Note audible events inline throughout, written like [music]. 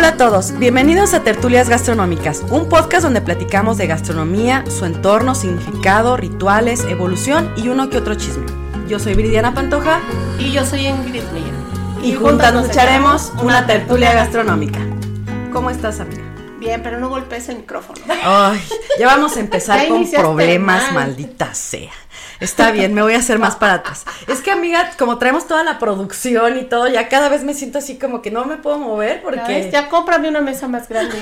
Hola a todos, bienvenidos a Tertulias Gastronómicas, un podcast donde platicamos de gastronomía, su entorno, significado, rituales, evolución y uno que otro chisme. Yo soy Viridiana Pantoja y yo soy Ingrid Mía. Y, juntas nos echaremos una tertulia gastronómica. ¿Cómo estás, amiga? Bien, pero no golpees el micrófono. Ay, ya vamos a [laughs] empezar con problemas, maldita sea. Está bien, me voy a hacer más para atrás. Es que, amiga, como traemos toda la producción y todo, ya cada vez me siento así como que no me puedo mover porque... Ya, ya cómprame una mesa más grande.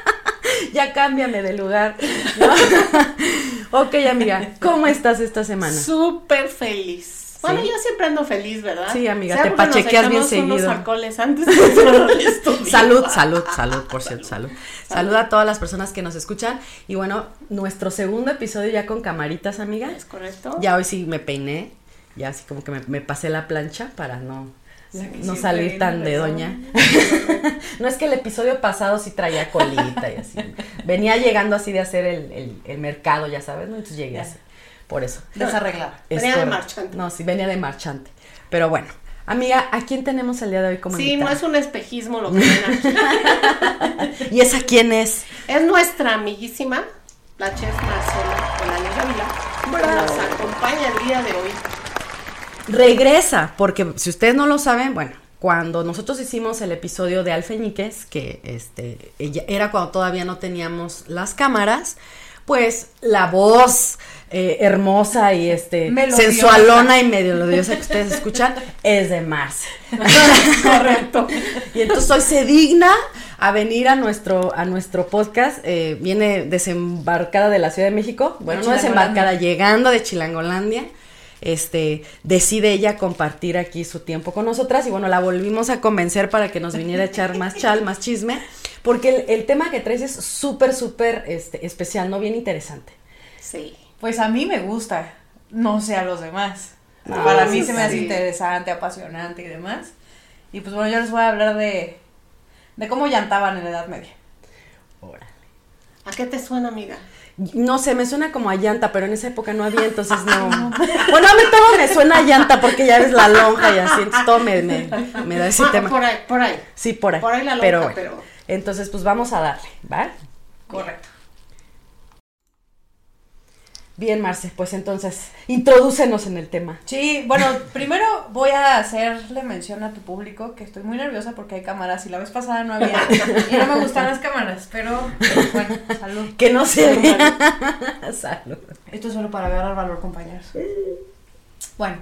[laughs] ya cámbiame de lugar. [laughs] ok, amiga, ¿cómo estás esta semana? Súper feliz. Bueno, yo siempre ando feliz, ¿verdad? Sí, amiga, te pachequeas bien seguido. Unos alcoholes antes de [laughs] salud, salud, salud, por cierto, salud. Salud a todas las personas que nos escuchan. Y bueno, nuestro segundo episodio ya con camaritas, amiga. Es correcto. Ya hoy sí me peiné, ya así como que me, pasé la plancha para no no salir tan de doña. [laughs] no es que el episodio pasado sí traía colita y así. Venía llegando así de hacer el, el, mercado, ya sabes, ¿no? Entonces llegué así. Por eso. Desarreglada. Venía de marchante. No, sí, venía de marchante. Pero bueno. Amiga, ¿a quién tenemos el día de hoy como Sí, no es un espejismo lo que ven aquí. [laughs] ¿Y esa quién es? Es nuestra amiguísima, la chef Marcela Olaya Ávila, que nos acompaña el día de hoy. Regresa, porque si ustedes no lo saben, bueno, cuando nosotros hicimos el episodio de Alfeñiques, que este, ella, era cuando todavía no teníamos las cámaras, pues la voz eh, hermosa y este sensualona y medio melodiosa que ustedes escuchan es de Marce. [laughs] Correcto. y entonces hoy se digna a venir a nuestro a nuestro podcast. Eh, viene desembarcada de la Ciudad de México. Bueno, no desembarcada, llegando de Chilangolandia. Este, decide ella compartir aquí su tiempo con nosotras y bueno, la volvimos a convencer para que nos viniera a echar más chal, más chisme, porque el, tema que traes es súper, súper este, especial, ¿no? Bien interesante. Sí. Pues a mí me gusta, no sé a los demás. Ah, Para mí se me hace interesante, apasionante y demás. Y pues bueno, yo les voy a hablar de, de cómo llantaban en la Edad Media. Órale. ¿A qué te suena, amiga? No sé, me suena como a llanta, pero en esa época no había, entonces [laughs] no. bueno, a mí todo me suena a llanta porque ya ves la lonja y así, entonces todo me, da ese ah, tema. Por ahí, por ahí. Sí, por ahí. Por ahí la lonja, pero... Entonces, pues vamos a darle, ¿va? Correcto. Bien, Marce, pues entonces, introdúcenos en el tema. Sí, bueno, primero voy a hacerle mención a tu público que estoy muy nerviosa porque hay cámaras y la vez pasada no había y no me gustan las cámaras, pero bueno, salud. Que no se vea. [laughs] salud. Esto es solo para agarrar valor, compañeros. Bueno,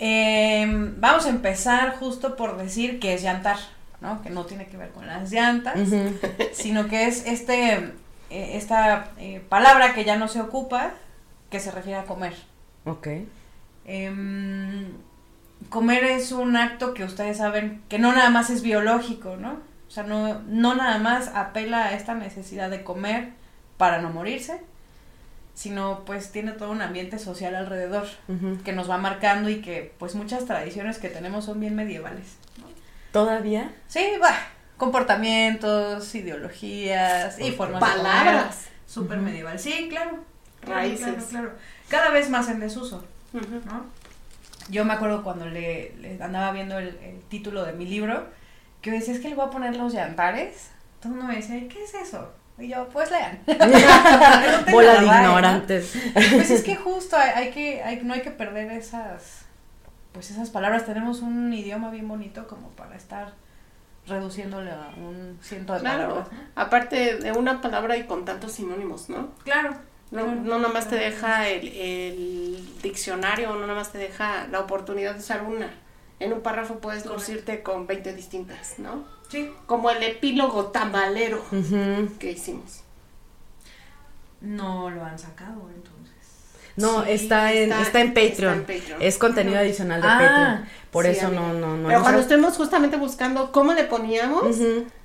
em, vamos a empezar justo por decir que es llantar, ¿no? Que no tiene que ver con las llantas, sino que es este eh, esta eh, palabra que ya no se ocupa, que se refiere a comer. Ok. Em, comer es un acto que ustedes saben que no nada más es biológico, ¿no? O sea, no, no nada más apela a esta necesidad de comer para no morirse, sino pues tiene todo un ambiente social alrededor que nos va marcando y que pues muchas tradiciones que tenemos son bien medievales. ¿Todavía? Sí, va comportamientos, ideologías y formas palabras. Súper medieval. Sí, claro. Raíces. Claro, Cada vez más en desuso. Yo me acuerdo cuando le, andaba viendo el, título de mi libro, que decía, es que le voy a poner los yantares. Todo el mundo me decía, ¿qué es eso? Y yo, pues lean. [laughs] [laughs] Bola de ignorantes. Pues es que [laughs] justo hay, que, hay, no hay que perder esas, pues esas palabras. Tenemos un idioma bien bonito como para estar reduciéndole a un ciento de claro. Aparte de una palabra y con tantos sinónimos, ¿no? Claro. No, no nomás te deja el, el, diccionario, no nomás te deja la oportunidad de usar una. en un párrafo puedes lucirte con 20 distintas, ¿no? Sí. Como el epílogo tamalero Ujú. que hicimos. No lo han sacado entonces. No, Sí, está, en, está- está en está Patreon. en Patreon. Es contenido adicional de Ah, Patreon. Por Sí, eso amiga. no, no, no. Pero no cuando estemos justamente buscando cómo le poníamos,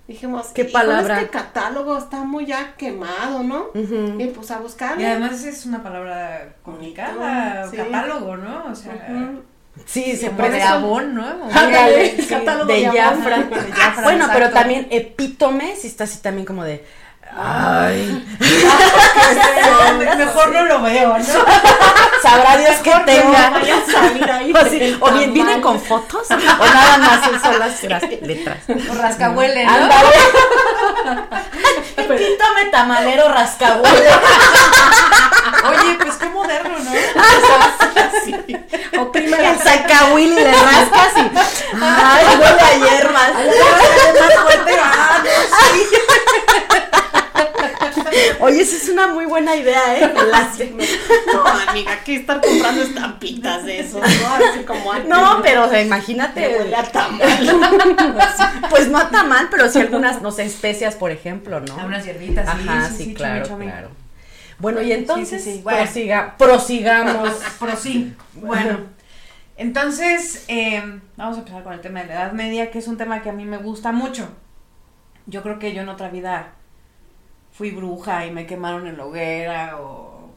dijimos, ¿Qué "Híjole, palabra? Este catálogo está muy ya quemado, ¿no? ujú. Y pues a buscar. Y además es una palabra complicada, Sí. catálogo, ¿no? O sea, Sí, se puede de abón, ¿no? Ándale, Sí, sí, catálogo de de Jafra. abón. [laughs] De Jafra, bueno, pero también epítome, sí está así también como de. Ay, [laughs] Mejor no lo veo, ¿no? sabrá Dios que No tenga. vaya a salir ahí. O, sí, o bien vienen con fotos, o nada más son las, las letras. O rascahuele, ¿no? Ándale. [laughs] Epítome tamalero rascahuele. Oye, pues qué moderno, ¿no? Sí. Oprime El sacahuil le rascas y. Ay, huele a hierbas. Más fuerte, ah, Oye, esa es una muy buena idea, ¿eh? No, amiga, que estar comprando estampitas de eso, ¿no? Así como antes. No, pero o sea, Me imagínate. huele a tamal. [laughs] Pues no está mal, pero sí algunas, no sé, especias, por ejemplo, ¿no? A unas hierbitas, sí, Ajá, sí, sí, sí, claro, chame, chame. claro. Bueno, y entonces, Sí, sí, sí. Bueno. prosiga- prosigamos. [laughs] Pero sí, bueno. Entonces, eh, vamos a empezar con el tema de la Edad Media, que es un tema que a mí me gusta mucho. Yo creo que yo en otra vida fui bruja y me quemaron en la hoguera o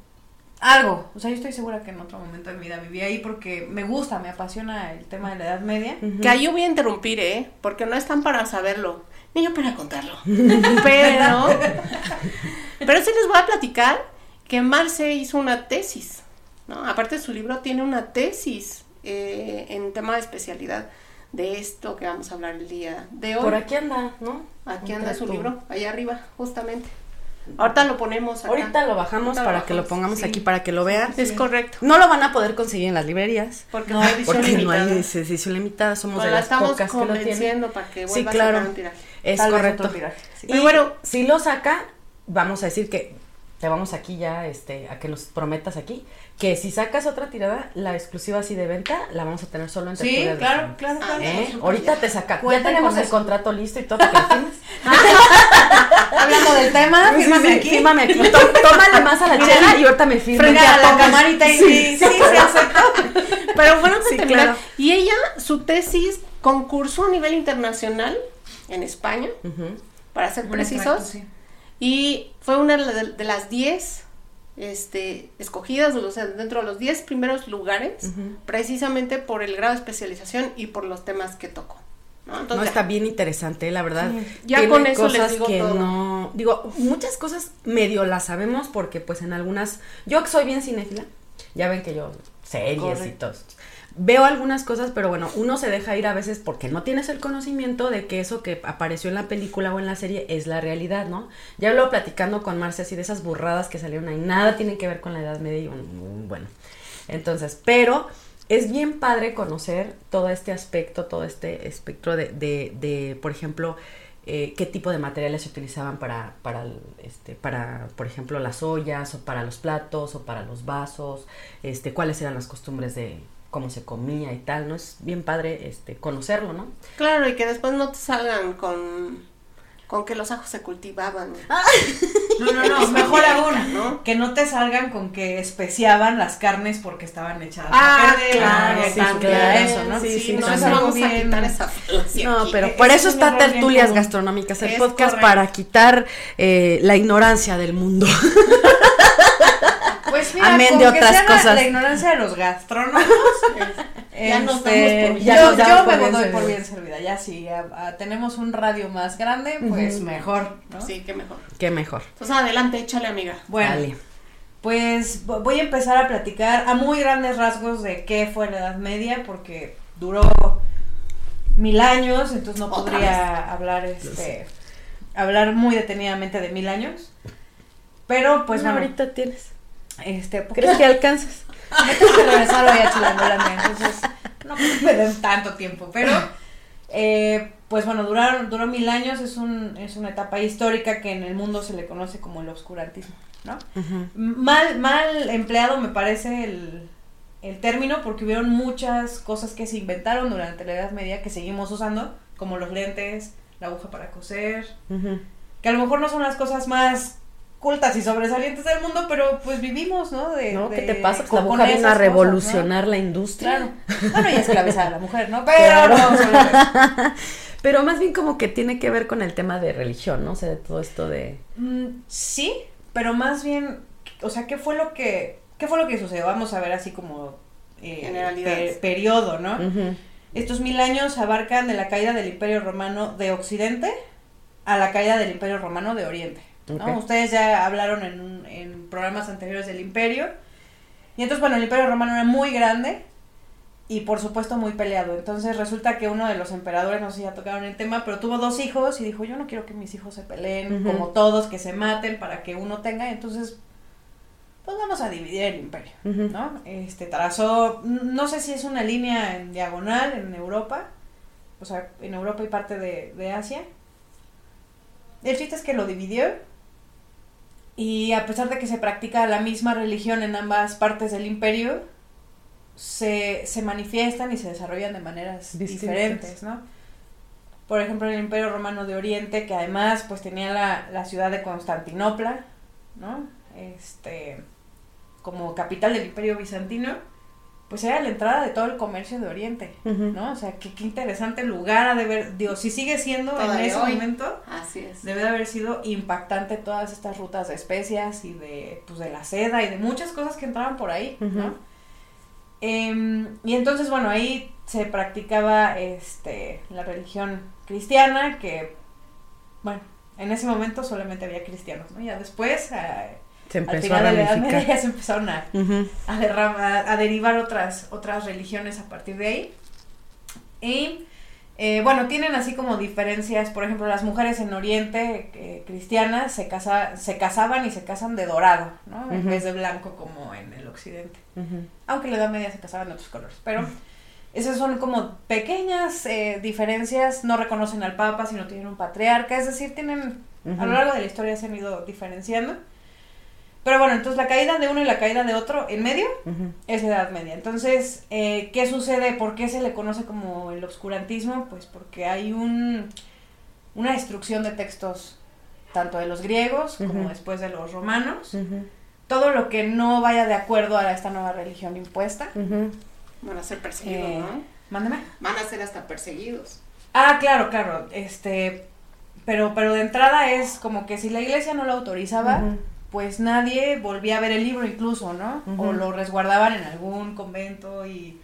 algo. O sea, yo estoy segura que en otro momento de mi vida viví ahí porque me gusta, me apasiona el tema de la Edad Media. Que ahí yo voy a interrumpir, ¿eh? Porque no están para saberlo, ni yo para contarlo. [laughs] Pero, [laughs] pero sí les voy a platicar que Marce hizo una tesis, ¿no? Aparte de su libro, tiene una tesis eh, en tema de especialidad de esto que vamos a hablar el día de hoy. Por aquí anda, ¿no? Aquí anda su libro, allá arriba, justamente. Ahorita lo ponemos acá. Ahorita lo bajamos Ahorita lo para que lo pongamos sí. aquí para que lo vean. Es correcto. No lo van a poder conseguir en las librerías. Porque No, no, edición Porque no limitada. hay edición limitada, somos Nos de la las estamos pocas que lo tienen. convenciendo para que Sí, vuelva a claro. sacar un tiraje. Es Tal correcto. otro tiraje, sí. Y Pero bueno- si lo saca, vamos a decir que te vamos aquí ya, este, a que nos prometas aquí, que si sacas otra tirada, la exclusiva así de venta, la vamos a tener solo en Sí, claro, Juan. claro, claro. ¿Eh? Ahorita te saca. Ya tenemos con el eso. contrato listo y todo. [laughs] Hablando del tema, Sí, fírmame sí, aquí. Fírmame aquí. Tó- Tómale más a la chela y ahorita me firmas. Frente a la camarita y sí, sí, se aceptó. Pero bueno, Sí, claro. Y ella, su tesis, concursó a nivel internacional en España, para ser precisos, extracto, sí. Y fue una de, las 10 este, escogidas, o sea, dentro de los 10 primeros lugares, precisamente por el grado de especialización y por los temas que tocó. ¿no? No, Entonces, está bien interesante, la verdad. Ya Tiene con eso les digo que todo. no. Digo, muchas cosas medio las sabemos porque, pues, en algunas. Yo que soy bien cinéfila, ya ven que yo. Series y todo. Veo algunas cosas, pero bueno, uno se deja ir a veces porque no tienes el conocimiento de que eso que apareció en la película o en la serie es la realidad, ¿no? Ya lo platicando con Marcia así de esas burradas que salieron ahí, nada tiene que ver con la Edad Media y bueno. Entonces, pero es bien padre conocer todo este aspecto, todo este espectro de, de, de, por ejemplo, eh, qué tipo de materiales se utilizaban para, para, este, para, por ejemplo, las ollas, o para los platos, o para los vasos, este, cuáles eran las costumbres de cómo se comía y tal, ¿no? Es bien padre este, conocerlo, ¿no? Claro, y que después no te salgan con, con que los ajos se cultivaban. No, no, no, [laughs] mejor aún, ¿no? que no te salgan con que especiaban las carnes porque estaban echadas Ah, a claro, y sí, claro. eso, ¿no? Sí, sí, no sí, nos sí. vamos a bien. quitar esa falacia No, aquí. pero por eso está Tertulias. Gastronómicas, el Es podcast correcto. para quitar eh, la ignorancia del mundo. [laughs] Pues mira, Amén de otras sea la- cosas. La, ignorancia de los gastrónomos. [laughs] Ya nos este, damos por bien. Ya yo nos damos yo por me bien doy por servidas. bien servida. Ya si a- a- tenemos un radio más grande, pues mejor, ¿no? Sí, qué mejor. Qué mejor. Entonces adelante, échale amiga. Bueno, Dale. pues vo- voy a empezar a platicar a muy grandes rasgos de qué fue la Edad Media, porque duró mil años, entonces no Otra podría hablar este hablar muy detenidamente de mil años. Pero pues bueno, ahorita tienes. Este ¿Crees que alcanzas? me tengo que regresar hoy a Chilangolandia, entonces no me den tanto tiempo, pero eh, pues bueno, duraron, duró mil años, es, un, es una etapa histórica que en el mundo se le conoce como el oscurantismo, ¿no? Mal, mal empleado me parece el, el término porque hubieron muchas cosas que se inventaron durante la Edad Media que seguimos usando, como los lentes, la aguja para coser, que a lo mejor no son las cosas más cultas y sobresalientes del mundo, pero pues vivimos, ¿no? De, ¿No? ¿Qué de- te pasa? Pues la mujer vino a cosas, ¿no? revolucionar la industria. Claro. Bueno, y esclavizar a la mujer, ¿no? Pero Claro. no. [laughs] Pero más bien como que tiene que ver con el tema de religión, ¿no? O sea, de todo esto de... Mm, sí, pero más bien, o sea, ¿qué fue lo que, qué fue lo que sucedió? Vamos a ver así como eh, Generalidades. per- periodo, ¿no? Estos mil años abarcan de la caída del Imperio Romano de Occidente a la caída del Imperio Romano de Oriente. Ustedes ya hablaron en, en programas anteriores del Imperio. Y entonces, bueno, el Imperio Romano era muy grande y por supuesto muy peleado. Entonces resulta que uno de los emperadores, no sé si ya tocaron el tema, pero tuvo dos hijos y dijo, yo no quiero que mis hijos se peleen como todos, que se maten para que uno tenga. Entonces, pues vamos a dividir el imperio. ¿no? Este trazó, no sé si es una línea en diagonal en Europa, o sea, en Europa y parte de, de Asia. El chiste es que lo dividió y a pesar de que se practica la misma religión en ambas partes del imperio, se, se manifiestan y se desarrollan de maneras Distintas. diferentes, ¿no? Por ejemplo, el Imperio Romano de Oriente, que además pues tenía la, la ciudad de Constantinopla, ¿no? Este, como capital del Imperio Bizantino, pues era la entrada de todo el comercio de Oriente. ¿no? O sea, qué, qué interesante lugar ha de ver, digo, si sigue siendo en ese hoy. momento, Así es. debe de haber sido impactante todas estas rutas de especias y de, pues, de la seda y de muchas cosas que entraban por ahí, ¿no? Em, y entonces, bueno, ahí se practicaba este, la religión cristiana, que, bueno, en ese momento solamente había cristianos, ¿no? Ya después, a- Se al empezó a final de la Edad Media, se empezaron a, a, derramar- a derivar otras, otras religiones a partir de ahí. Y eh, bueno, tienen así como diferencias, por ejemplo, las mujeres en Oriente eh, cristianas se, casa, se casaban y se casan de dorado, ¿no? En vez de blanco como en el occidente. Aunque en la Edad Media se casaban de otros colores, pero esas son como pequeñas eh, diferencias, no reconocen al Papa, sino tienen un patriarca, es decir, tienen a lo largo de la historia se han ido diferenciando. Pero bueno, entonces la caída de uno y la caída de otro en medio es Edad Media. Entonces, eh, ¿qué sucede? ¿Por qué se le conoce como el obscurantismo? Pues porque hay un, una destrucción de textos, tanto de los griegos como después de los romanos. Todo lo que no vaya de acuerdo a esta nueva religión impuesta. Van a ser perseguidos, Eh, ¿no? Mándeme. Van a ser hasta perseguidos. Ah, claro, claro. Este, pero, pero de entrada es como que si la iglesia no lo autorizaba. Pues nadie volvía a ver el libro incluso, ¿no? O lo resguardaban en algún convento y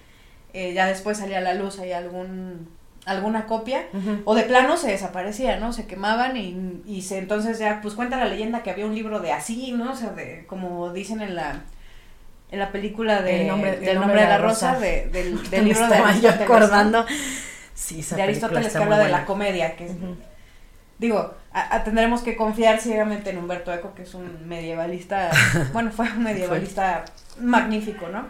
eh, ya después salía a la luz ahí algún alguna copia o de plano se desaparecía, ¿no? Se quemaban y, y se entonces ya pues cuenta la leyenda que había un libro de así, ¿no? O sea, de como dicen en la en la película de El nombre- del nombre de la rosa, de- del, [laughs] del libro de Aristóteles, acordando. Sí, esa de Aristóteles que habla de la comedia, que es- Ujú. Digo, a- a- tendremos que confiar ciegamente en Humberto Eco, que es un medievalista, [laughs] bueno, fue un medievalista magnífico, ¿no?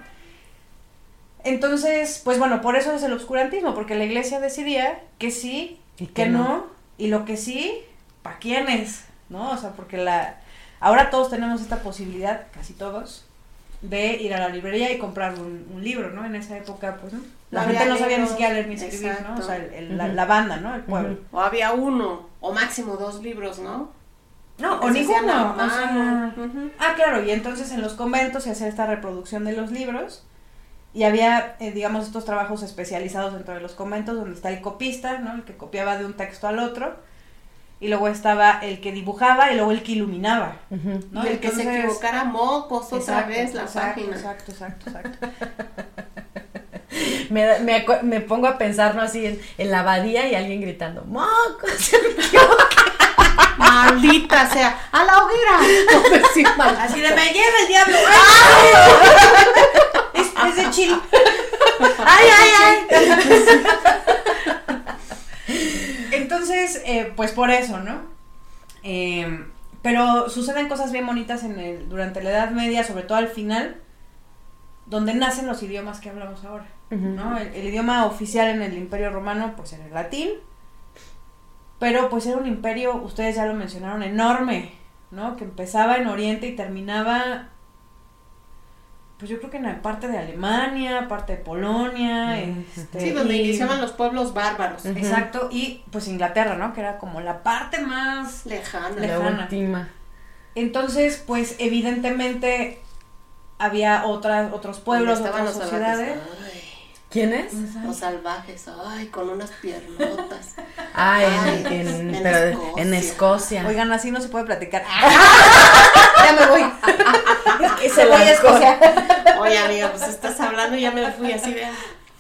Entonces, pues bueno, por eso es el obscurantismo, porque la iglesia decidía que sí, Y que no, y lo que sí, ¿para quiénes? ¿No? O sea, porque la ahora todos tenemos esta posibilidad, casi todos, de ir a la librería y comprar un, un libro, ¿no? En esa época, pues, ¿no? La No gente no sabía ni siquiera leer ni escribir, ¿no? O sea, el- el- la, banda, ¿no? El pueblo. O había uno, o máximo dos libros, ¿no? No, o ninguno. o sea. Ah, claro, y entonces en los conventos se hacía esta reproducción de los libros y había, eh, digamos, estos trabajos especializados dentro de los conventos donde está el copista, ¿no? El que copiaba de un texto al otro y luego estaba el que dibujaba y luego el que iluminaba, y el que se equivocara mocos otra Exacto, vez la exacto, página. Exacto, exacto, exacto. [laughs] Me, me, me pongo a pensar, ¿no? Así en, en la abadía y alguien gritando, ¡Mocos! Maldita sea, a la hoguera. [laughs] Sí, mal. Así de me lleva el diablo. [laughs] es, es de Chile. ¡Ay, ay, Entonces, eh, pues por eso, ¿no? Eh, pero suceden cosas bien bonitas en el, durante la Edad Media, sobre todo al final, donde nacen los idiomas que hablamos ahora. ¿no? El, el idioma oficial en el Imperio Romano, pues era el latín, pero pues era un imperio, ustedes ya lo mencionaron, enorme, ¿no? Que empezaba en Oriente y terminaba pues yo creo que en la parte de Alemania, parte de Polonia, este, Sí, donde y- iniciaban los pueblos bárbaros. Exacto, y pues Inglaterra, ¿no? Que era como la parte más... Lejana. La Lejana. última. Entonces, pues evidentemente había otras, otros pueblos, otras sociedades. Ay, ¿Quién es? los salvajes, ay, con unas piernotas. [laughs] Ah, en, Ay, en, en pero Escocia. en Escocia. Oigan, así no se puede platicar. [laughs] ya me voy. que [laughs] Se voy a Escocia. Oye, amiga, pues estás hablando y ya me fui así de.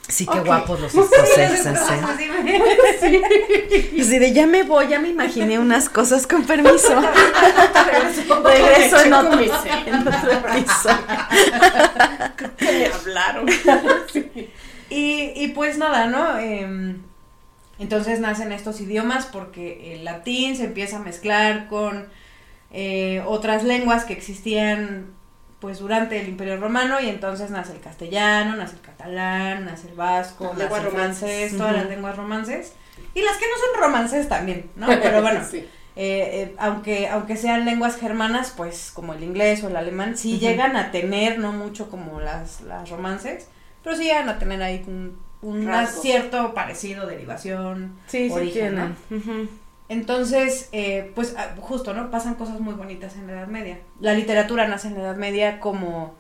Sí, qué Ok. guapos los escoceses, ¿eh? Así de ya me voy, ya me imaginé unas cosas con permiso. Regreso en otro, en otro piso. ¿Qué me hablaron? Y, y pues nada, ¿no? Em, entonces nacen estos idiomas porque el latín se empieza a mezclar con eh, otras lenguas que existían pues durante el Imperio Romano y entonces nace el castellano, nace el catalán, nace el vasco, Las nace lenguas el romances. todas las lenguas romances y las que no son romances también, ¿no? [laughs] Pero bueno, Sí. eh, eh, aunque, aunque sean lenguas germanas, pues como el inglés o el alemán, sí llegan a tener, no mucho como las, las romances, pero sí llegan a tener ahí un, un cierto parecido, derivación. Sí, sí origen. Entonces, eh, pues ah, justo, ¿no? Pasan cosas muy bonitas en la Edad Media. La literatura nace en la Edad Media como,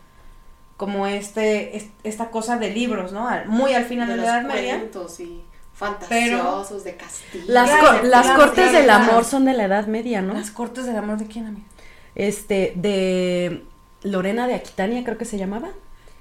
como este, es- esta cosa de libros, ¿no? Al- Muy al final de, de la Edad Media. cuentos y fantasiosos de Castilla. Las, las cortes del amor son de la Edad Media, ¿no? Las cortes del amor de quién, amiga. Este, de Lorena de Aquitania, creo que se llamaba.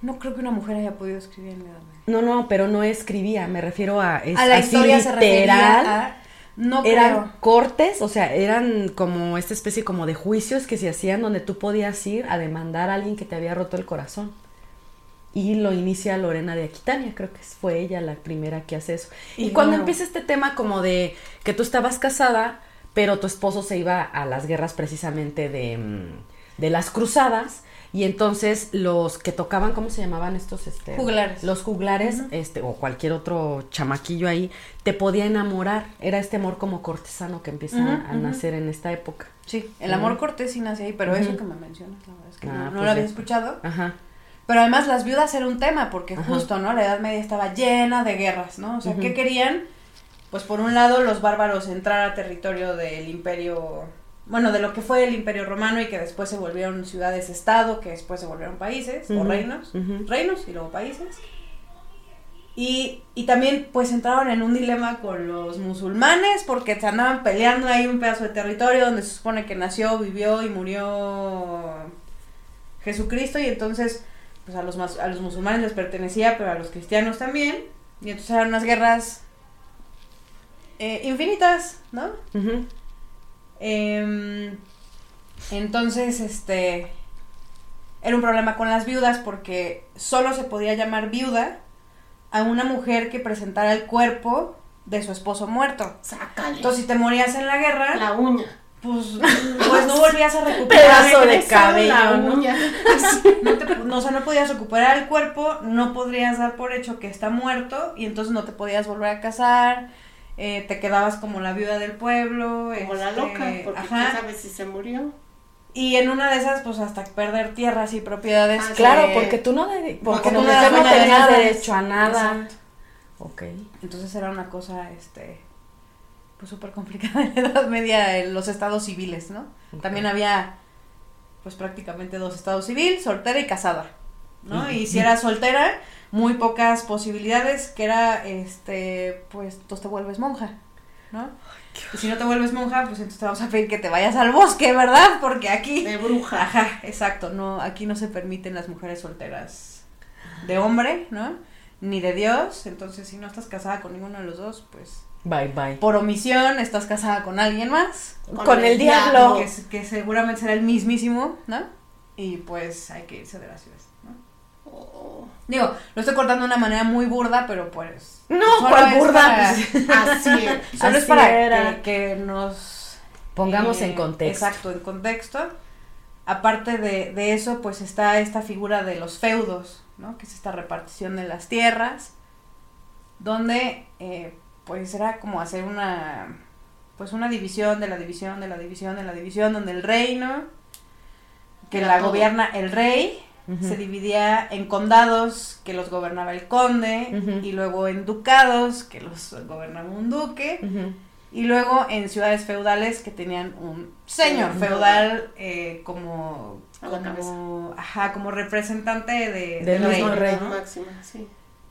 No creo que una mujer haya podido escribir en la Edad Media. No, no, pero no escribía, me refiero a, es, a la así historia se literal. refería a... No eran creo. cortes, o sea, eran como esta especie como de juicios que se hacían donde tú podías ir a demandar a alguien que te había roto el corazón. Y lo inicia Lorena de Aquitania, creo que fue ella la primera que hace eso. Y, Y cuando bueno. empieza este tema como de que tú estabas casada, pero tu esposo se iba a las guerras precisamente de, mm, de las cruzadas, y entonces los que tocaban, ¿cómo se llamaban estos? Este, Juglares. Los juglares, este, o cualquier otro chamaquillo ahí, te podía enamorar. Era este amor como cortesano que empieza a nacer en esta época. Sí, el amor cortés sí nace ahí, pero eso que me mencionas, la verdad es que Ah, no, no pues lo había escuchado. Ajá. Pero además las viudas era un tema, porque Ajá. justo, ¿no? La Edad Media estaba llena de guerras, ¿no? O sea. ¿qué querían? Pues por un lado los bárbaros entrar a territorio del imperio, bueno, de lo que fue el imperio romano y que después se volvieron ciudades-estado, que después se volvieron países o reinos, reinos y luego países. Y, y también pues entraron en un dilema con los musulmanes porque se andaban peleando ahí un pedazo de territorio donde se supone que nació, vivió y murió Jesucristo y entonces pues a los, a los musulmanes les pertenecía pero a los cristianos también y entonces eran unas guerras eh, infinitas, ¿no? Em, entonces, este, era un problema con las viudas porque solo se podía llamar viuda a una mujer que presentara el cuerpo de su esposo muerto. Sácale. Entonces, si te morías en la guerra, la uña. pues, [laughs] pues no volvías a recuperar. Pedazo de cabello, la ¿no? uña. [laughs] No, te- no, o sea, no podías recuperar el cuerpo, no podrías dar por hecho que está muerto y entonces no te podías volver a casar, eh, te quedabas como la viuda del pueblo. Como la este, loca, porque ajá. quién sabe si se murió. Y en una de esas, pues hasta perder tierras y propiedades. Ah, Claro, que- porque tú no, de- porque porque tú como no no tenías derecho a nada. Exacto. Ok. Entonces era una cosa, este, pues súper complicada en la Edad Media, en los estados civiles, ¿no? También había, pues prácticamente dos estados civil, soltera y casada, ¿no? Y si eras soltera, muy pocas posibilidades, que era, este, pues, entonces te vuelves monja, ¿no? Y si no te vuelves monja, pues entonces te vamos a pedir que te vayas al bosque, ¿verdad? Porque aquí... De bruja. Ajá, exacto, no, aquí no se permiten las mujeres solteras de hombre, ¿no? Ni de Dios, entonces si no estás casada con ninguno de los dos, pues Bye, bye. por omisión estás casada con alguien más, Con, el diablo. que, es- que seguramente será el mismísimo, ¿no? Y pues hay que irse de la ciudad, Digo, lo estoy cortando de una manera muy burda, pero pues... No, ¿cuál burda? para- Pues, [laughs] así es. Solo es para era. que, que nos Pongamos eh, en contexto. Exacto, en contexto. Aparte de, de eso, pues está esta figura de los feudos, ¿no? Que es esta repartición de las tierras, donde eh, pues era como hacer una pues una división de la división de la división de la división, donde el reino, que Era la todo. gobierna el rey, se dividía en condados que los gobernaba el conde y luego en ducados que los gobernaba un duque y luego en ciudades feudales que tenían un señor feudal eh, como como, ajá, como representante de, del rey,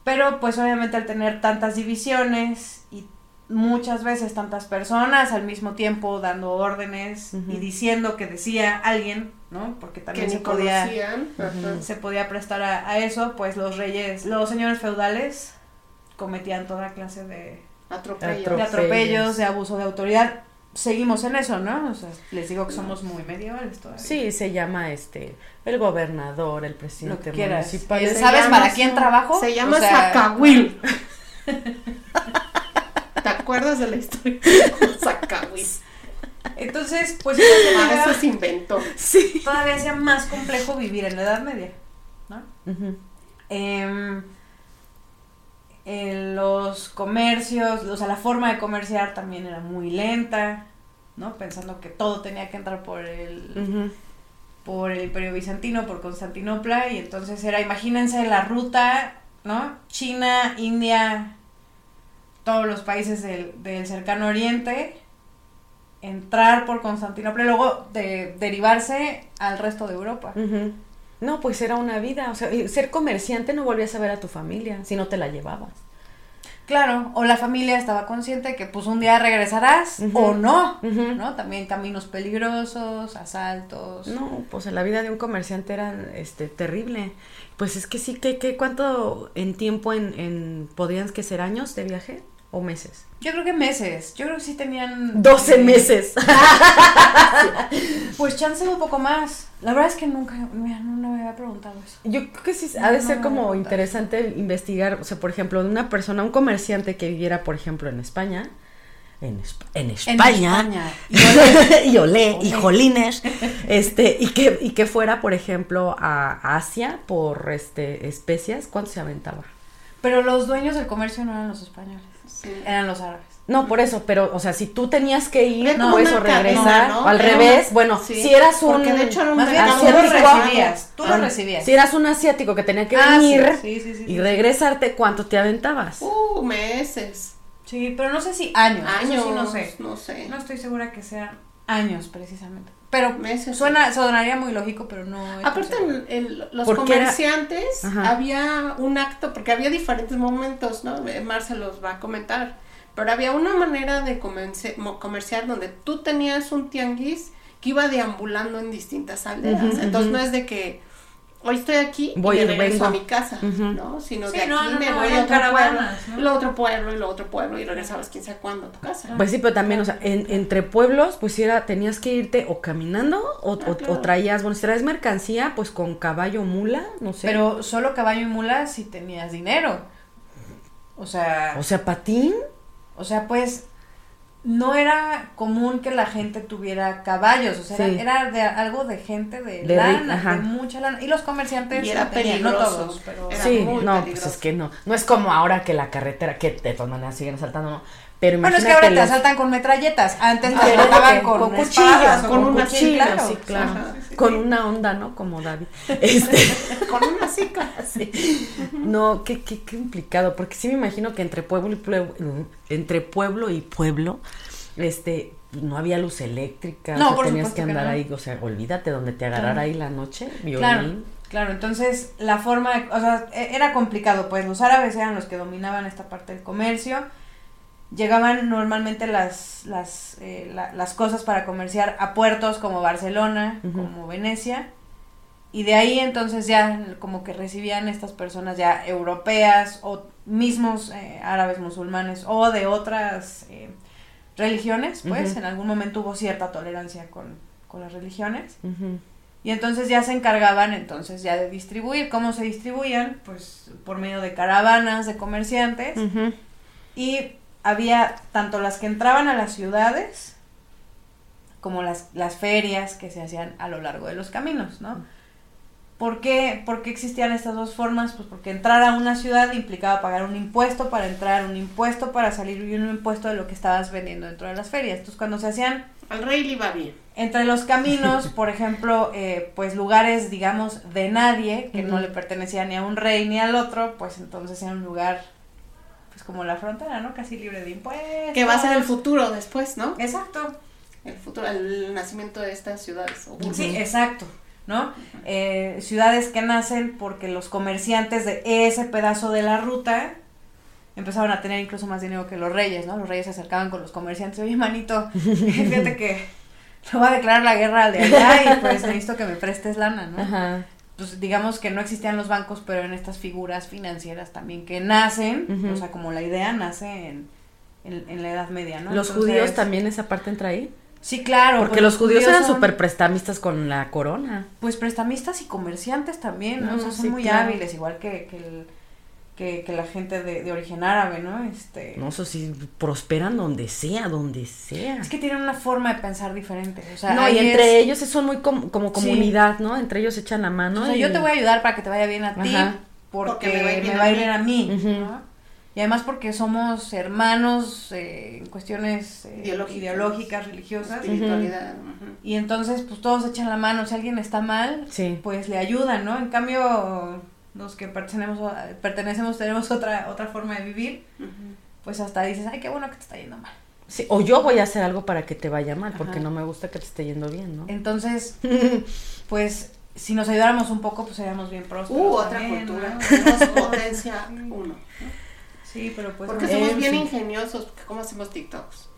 Pero pues obviamente al tener tantas divisiones y muchas veces tantas personas al mismo tiempo dando órdenes y diciendo que decía alguien, ¿no? Porque también se podía se podía prestar a, eso, pues los reyes, los señores feudales cometían toda clase de atropellos, de, atropellos, de abuso de autoridad. Seguimos en eso, ¿no? O sea, les digo que somos muy medievales todavía. Sí, se llama este el gobernador, el presidente municipal. ¿Sabes para quién trabajo? Se llama o ¿Te [laughs] [laughs] acuerdas de la historia? [laughs] Sacahuis. Entonces, pues ah, eso se inventó. Sí. Todavía sea más complejo vivir en la Edad Media, ¿no? Em, en los comercios, o sea, la forma de comerciar también era muy lenta, ¿no? Pensando que todo tenía que entrar por el por el Imperio Bizantino, por Constantinopla y entonces era, imagínense la ruta, ¿no? China, India, todos los países del, cercano oriente, entrar por Constantinopla y luego de, derivarse al resto de Europa. No, pues era una vida, o sea, ser comerciante no volvías a ver a tu familia si no te la llevabas. Claro, o la familia estaba consciente que pues un día regresarás o no, ¿no? También caminos peligrosos, asaltos. No, pues la vida de un comerciante era este terrible. Pues es que sí, que, que ¿cuánto en tiempo en, en podrían que ser años de viaje? O meses? Yo creo que meses. Yo creo que sí tenían. 12 meses. [laughs] pues chance un poco más. La verdad es que nunca, mira, no, me había preguntado eso. Yo creo que sí ha de ser como interesante investigar, o sea, por ejemplo, de una persona, un comerciante que viviera, por ejemplo, en España. En, en, España, [laughs] y olé, y jolines, [laughs] este, y que, y que fuera, por ejemplo, a Asia por este especias, ¿cuánto se aventaba? Pero los dueños del comercio no eran los españoles. Eran los árabes. No, por eso, pero, o sea, si tú tenías que ir, no, pues, o regresar, o al revés, bueno, si eras un... Porque de hecho era un asiático, tú lo recibías, tú lo recibías. Si eras un asiático que tenía que ah, venir y regresarte, ¿cuánto te aventabas? Uh, meses. Sí, pero no sé si años. Años, sí, no sé. No sé. No estoy segura que sean años, precisamente. Pero meses. Suena, sonaría muy lógico, pero no. Aparte, en, los comerciantes había un acto, porque había diferentes momentos, ¿no? Marcel los va a comentar. Pero había una manera de comerciar donde tú tenías un tianguis que iba deambulando en distintas aldeas. Entonces no es de que hoy estoy aquí voy y regreso a mi casa, ¿no? Sino que aquí me voy a otro pueblo, ¿no? otro pueblo, y lo otro pueblo, y regresabas quién sabe cuándo a tu casa. Pues sí, pero también, o sea, entre pueblos, pues era, tenías que irte o caminando, o, ah, o, traías, bueno, si traes mercancía, pues con caballo mula, no sé. Pero solo caballo y mula si tenías dinero. O sea... O sea, patín. O sea, pues no era común que la gente tuviera caballos, o sea, era, de, algo de gente de, lana, de mucha lana. Y los comerciantes y era no todos, pero sí, no, pues es que no, no es como ahora que la carretera, que de todas maneras siguen asaltando, no. Pero bueno, es que ahora te asaltan con metralletas, antes te asaltaban con, con cuchillos, con, un cuchillo, sí, claro. con una onda, ¿no? Como David. [laughs] Este, con una cica. [laughs] No, qué, qué, qué implicado, porque sí me imagino que entre pueblo y pueblo, entre pueblo y pueblo, este, no había luz eléctrica, no, tenías que andar ahí, o sea, olvídate donde te agarrara ahí la noche, violín. Claro. Claro, entonces la forma, o sea, e, era complicado, pues los árabes eran los que dominaban esta parte del comercio, llegaban normalmente las, las, eh, las cosas para comerciar a puertos como Barcelona, como Venecia, y de ahí entonces ya como que recibían estas personas ya europeas o mismos eh, árabes musulmanes o de otras eh, religiones, pues en algún momento hubo cierta tolerancia con, con las religiones. Y entonces ya se encargaban entonces ya de distribuir. ¿Cómo se distribuían? Pues por medio de caravanas de comerciantes. Y había tanto las que entraban a las ciudades como las, las ferias que se hacían a lo largo de los caminos, ¿no? ¿Por qué, ¿Por qué existían estas dos formas? Pues porque entrar a una ciudad implicaba pagar un impuesto para entrar, un impuesto para salir y un impuesto de lo que estabas vendiendo dentro de las ferias. Entonces cuando se hacían Al rey le iba bien. Entre los caminos, por ejemplo, eh, pues lugares, digamos, de nadie, que no le pertenecía ni a un rey ni al otro, pues entonces era un lugar, pues como la frontera, ¿no? Casi libre de impuestos. Que va a ser el futuro después, ¿no? Exacto. El futuro, el nacimiento de estas ciudades. Sí, exacto, ¿no? Eh, ciudades que nacen porque los comerciantes de ese pedazo de la ruta empezaron a tener incluso más dinero que los reyes, ¿no? Los reyes se acercaban con los comerciantes, oye, manito, [laughs] fíjate que te voy a declarar la guerra al de allá y pues necesito que me prestes lana, ¿no? Ajá. Pues digamos que no existían los bancos, pero en estas figuras financieras también que nacen, o sea, como la idea nace en, en, en la Edad Media, ¿no? Los Entonces, judíos también esa parte entra ahí. Sí, claro. Porque pues los judíos eran son- súper prestamistas con la corona. Pues prestamistas y comerciantes también, ¿no? No, O sea, son sí, muy claro. hábiles, igual que, que, el- que, que la gente de, de origen árabe, ¿no? Este, No, eso sí, prosperan donde sea, donde sea. Es que tienen una forma de pensar diferente. O sea, no, y entre es- ellos son muy com- como Sí. comunidad, ¿no? Entre ellos echan la mano. o sea, y- yo te voy a ayudar para que te vaya bien a ti, porque, Porque me va a ir bien a mí. Y además porque somos hermanos eh, en cuestiones eh, Ideológicas. ideológicas, religiosas. Espiritualidad. Y entonces, pues todos echan la mano. Si alguien está mal, Sí. pues le ayudan, ¿no? En cambio, los que pertenecemos, pertenecemos tenemos otra, otra forma de vivir, pues hasta dices, ay, qué bueno que te está yendo mal. Sí, O yo voy a hacer algo para que te vaya mal, porque no me gusta que te esté yendo bien, ¿no? Entonces, [laughs] pues, si nos ayudáramos un poco, pues seríamos bien prósperos. Uh, otra también, cultura. [laughs] ¿no? Potencia uno. ¿no? Sí, pero pues... Porque no. somos bien ingeniosos, porque ¿cómo hacemos TikToks?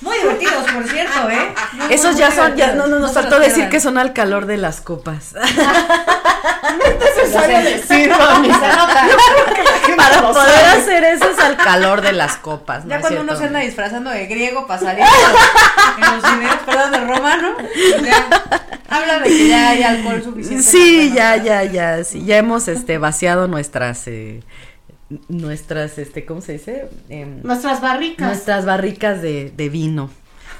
Muy divertidos, por cierto, ¿eh? Muy, Esos muy ya son, ya no, no nos faltó decir pierdan. que son al calor de las copas. [laughs] necesario decirlo, Ni se nota. [laughs] Para poder hacer eso es al calor de las copas. ¿no Ya es cuando uno se anda disfrazando de griego para salir en los videos, perdón, de romano, ya habla de que ya hay alcohol suficiente. Sí, ya, ya, ya, sí, ya hemos este vaciado nuestras eh, nuestras este, ¿cómo se dice? Em, Nuestras barricas. nuestras barricas de, de vino.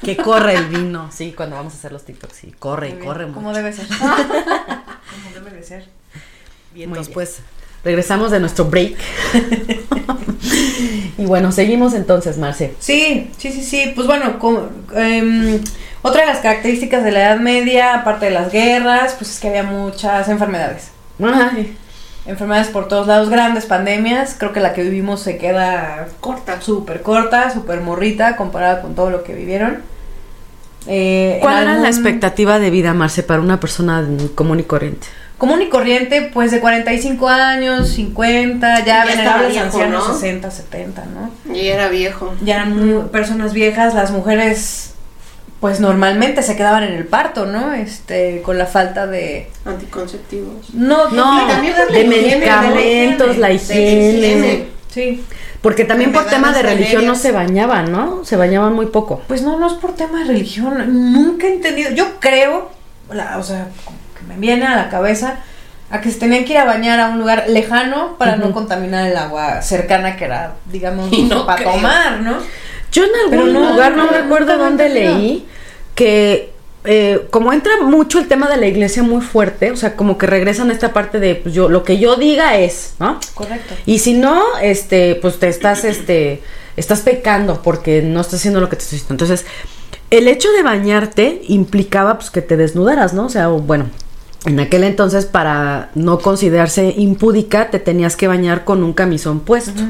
Que corre el vino, sí, cuando vamos a hacer los TikToks, sí, corre, Muy bien, corre Como debe ser. [laughs] Como debe de ser. Bien, Muy pues regresamos de nuestro break. y bueno, seguimos entonces, Marce. Sí, sí, sí, sí. Pues bueno, como, em, otra de las características de la Edad Media, aparte de las guerras, pues es que había muchas enfermedades. Ay, Enfermedades por todos lados, grandes pandemias. Creo que la que vivimos se queda Corta. súper corta, súper morrita comparada con todo lo que vivieron. Eh, ¿Cuál era la expectativa de vida, Marce, para una persona común y corriente? Común y corriente, pues de 45 años, 50, ya, Ya estaba viejo, ancianos, ¿no? 60, 70, ¿no? Y era viejo. Ya eran muy- personas viejas, las mujeres, pues normalmente se quedaban en el parto, ¿no? Este, con la falta de... Anticonceptivos. No, No, de medicamentos, la higiene. Sí. Porque también por tema de religión no se bañaban, ¿no? Se bañaban muy poco. Pues no, no es por tema de religión. Nunca he entendido. Yo creo, la- o sea, como que me viene a la cabeza a que se tenían que ir a bañar a un lugar lejano para no contaminar el agua cercana que era, digamos, [laughs] no para creo. tomar, ¿no? Yo en algún Pero no, lugar, no no, recuerdo dónde leí, que eh, como entra mucho el tema de la iglesia muy fuerte, o sea, como que regresan a esta parte de, pues yo, lo que yo diga es, ¿no? Correcto. Y si no, este, pues te estás, este, estás pecando porque no estás haciendo lo que te estoy diciendo. Entonces, el hecho de bañarte implicaba, pues, que te desnudaras, ¿no? O sea, bueno, en aquel entonces, para no considerarse impúdica, te tenías que bañar con un camisón puesto.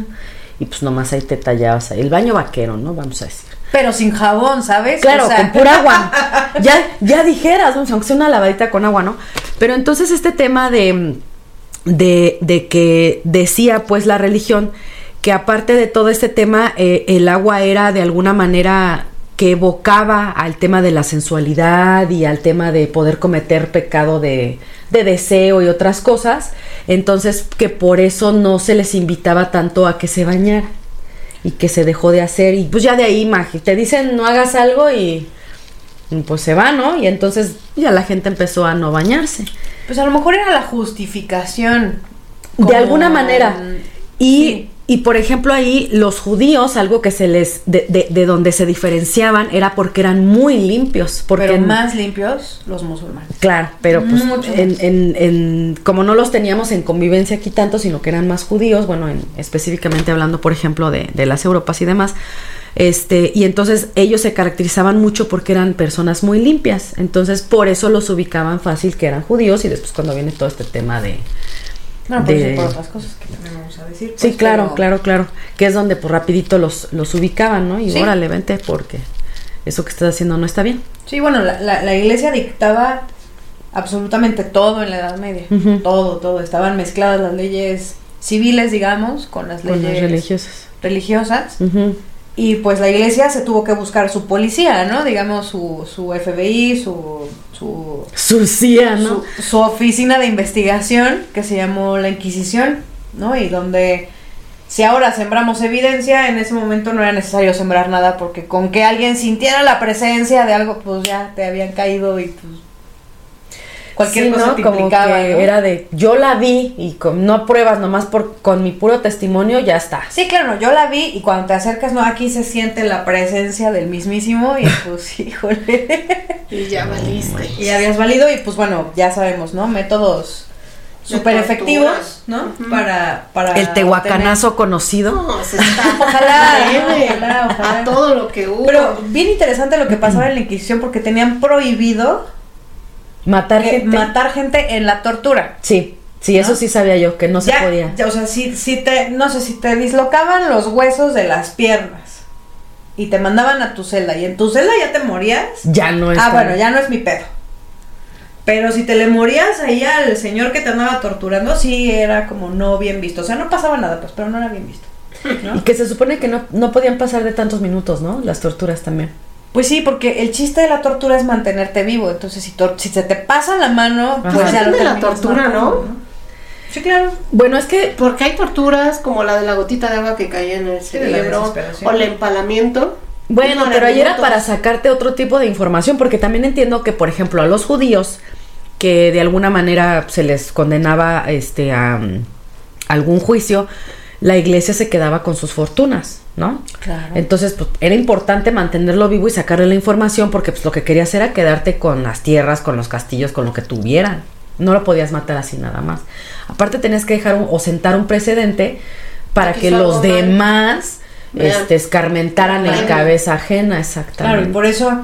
Y pues nomás ahí te tallabas ahí. El baño vaquero, ¿no? Vamos a decir. Pero sin jabón, ¿sabes? Claro, O sea, con pura agua. [laughs] Ya, ya dijeras, ¿no? aunque sea una lavadita con agua, ¿no? Pero entonces este tema de, de, de que decía pues la religión que aparte de todo este tema, eh, el agua era de alguna manera que evocaba al tema de la sensualidad y al tema de poder cometer pecado de, de deseo y otras cosas, entonces que por eso no se les invitaba tanto a que se bañaran y que se dejó de hacer y pues ya de ahí magi te dicen no hagas algo y pues se va, ¿no? Y entonces ya la gente empezó a no bañarse. Pues a lo mejor era la justificación. De alguna manera. Y Sí. Y por ejemplo ahí los judíos, algo que se les, de, de, de donde se diferenciaban era porque eran muy limpios. Porque Pero más limpios los musulmanes. Claro, pero pues Mucho en, en- en- como no los teníamos en convivencia aquí tanto, sino que eran más judíos, bueno, en- específicamente hablando, por ejemplo, de, de las Europas y demás, este, y entonces ellos se caracterizaban mucho porque eran personas muy limpias, entonces por eso los ubicaban fácil que eran judíos y después cuando viene todo este tema de... No, pues de- por otras cosas que también vamos a decir. Sí, pues, claro, pero- claro, claro, que es donde pues rapidito los, los ubicaban, ¿no? Y Sí. órale, vente porque eso que estás haciendo no está bien. Sí, bueno, la, la, la iglesia dictaba absolutamente todo en la Edad Media. Todo, todo. Estaban mezcladas las leyes civiles, digamos, con las Con leyes religiosas. Ujú. Y pues la iglesia se tuvo que buscar su policía, ¿no? Digamos, su, su FBI, su, su, Surcía, ¿no? su, su oficina de investigación, que se llamó la Inquisición, ¿no? Y donde si ahora sembramos evidencia, en ese momento no era necesario sembrar nada, porque con que alguien sintiera la presencia de algo, pues ya te habían caído y pues cualquier Sí, cosa ¿no? te Como implicaba, que ¿no? era de yo la vi y con, no pruebas nomás por con mi puro testimonio ya está. Sí, claro, yo la vi y cuando te acercas, no, aquí se siente la presencia del mismísimo y [laughs] pues, híjole. Y ya valiste. y habías valido y pues bueno, ya sabemos, ¿no? Métodos súper efectivos. ¿no? Para, para El tehuacanazo conocido. No, se está. [laughs] Ojalá, ojalá, ojalá. A todo lo que hubo. Pero bien interesante lo que pasaba en la Inquisición porque tenían prohibido Matar que- gente. matar gente en la tortura. sí, sí, eso sí sabía yo, que no se podía. ya, o sea, si, si te, no sé, si te dislocaban los huesos de las piernas y te mandaban a tu celda y en tu celda ya te morías, Ya no es. ah, bueno, ya no es mi pedo. Pero si te le morías ahí al señor que te andaba torturando, sí era como no bien visto. O sea, no pasaba nada, pues, pero no era bien visto. ¿no? [laughs] Y que se supone que no, no podían pasar de tantos minutos, ¿no? Las torturas también. Pues sí, porque el chiste de la tortura es mantenerte vivo. Entonces, si, tor- si se te pasa la mano, Ajá. pues ya lo de la tortura, matando, ¿no? Sí, claro. Bueno, es que Porque hay torturas como la de la gotita de agua que caía en el Sí, de la cerebro o el empalamiento. Bueno, No, pero ahí era para sacarte otro tipo de información, porque también entiendo que, por ejemplo, a los judíos, que de alguna manera se les condenaba este, a mm, algún juicio, la iglesia se quedaba con sus fortunas, ¿no? Claro. Entonces, pues, era importante mantenerlo vivo y sacarle la información, porque pues, lo que querías era quedarte con las tierras, con los castillos, con lo que tuvieran. No lo podías matar así nada más. Aparte, tenías que dejar un- o sentar un precedente para Que los mal. demás este, escarmentaran en Claro. cabeza ajena, exactamente. Claro, y por eso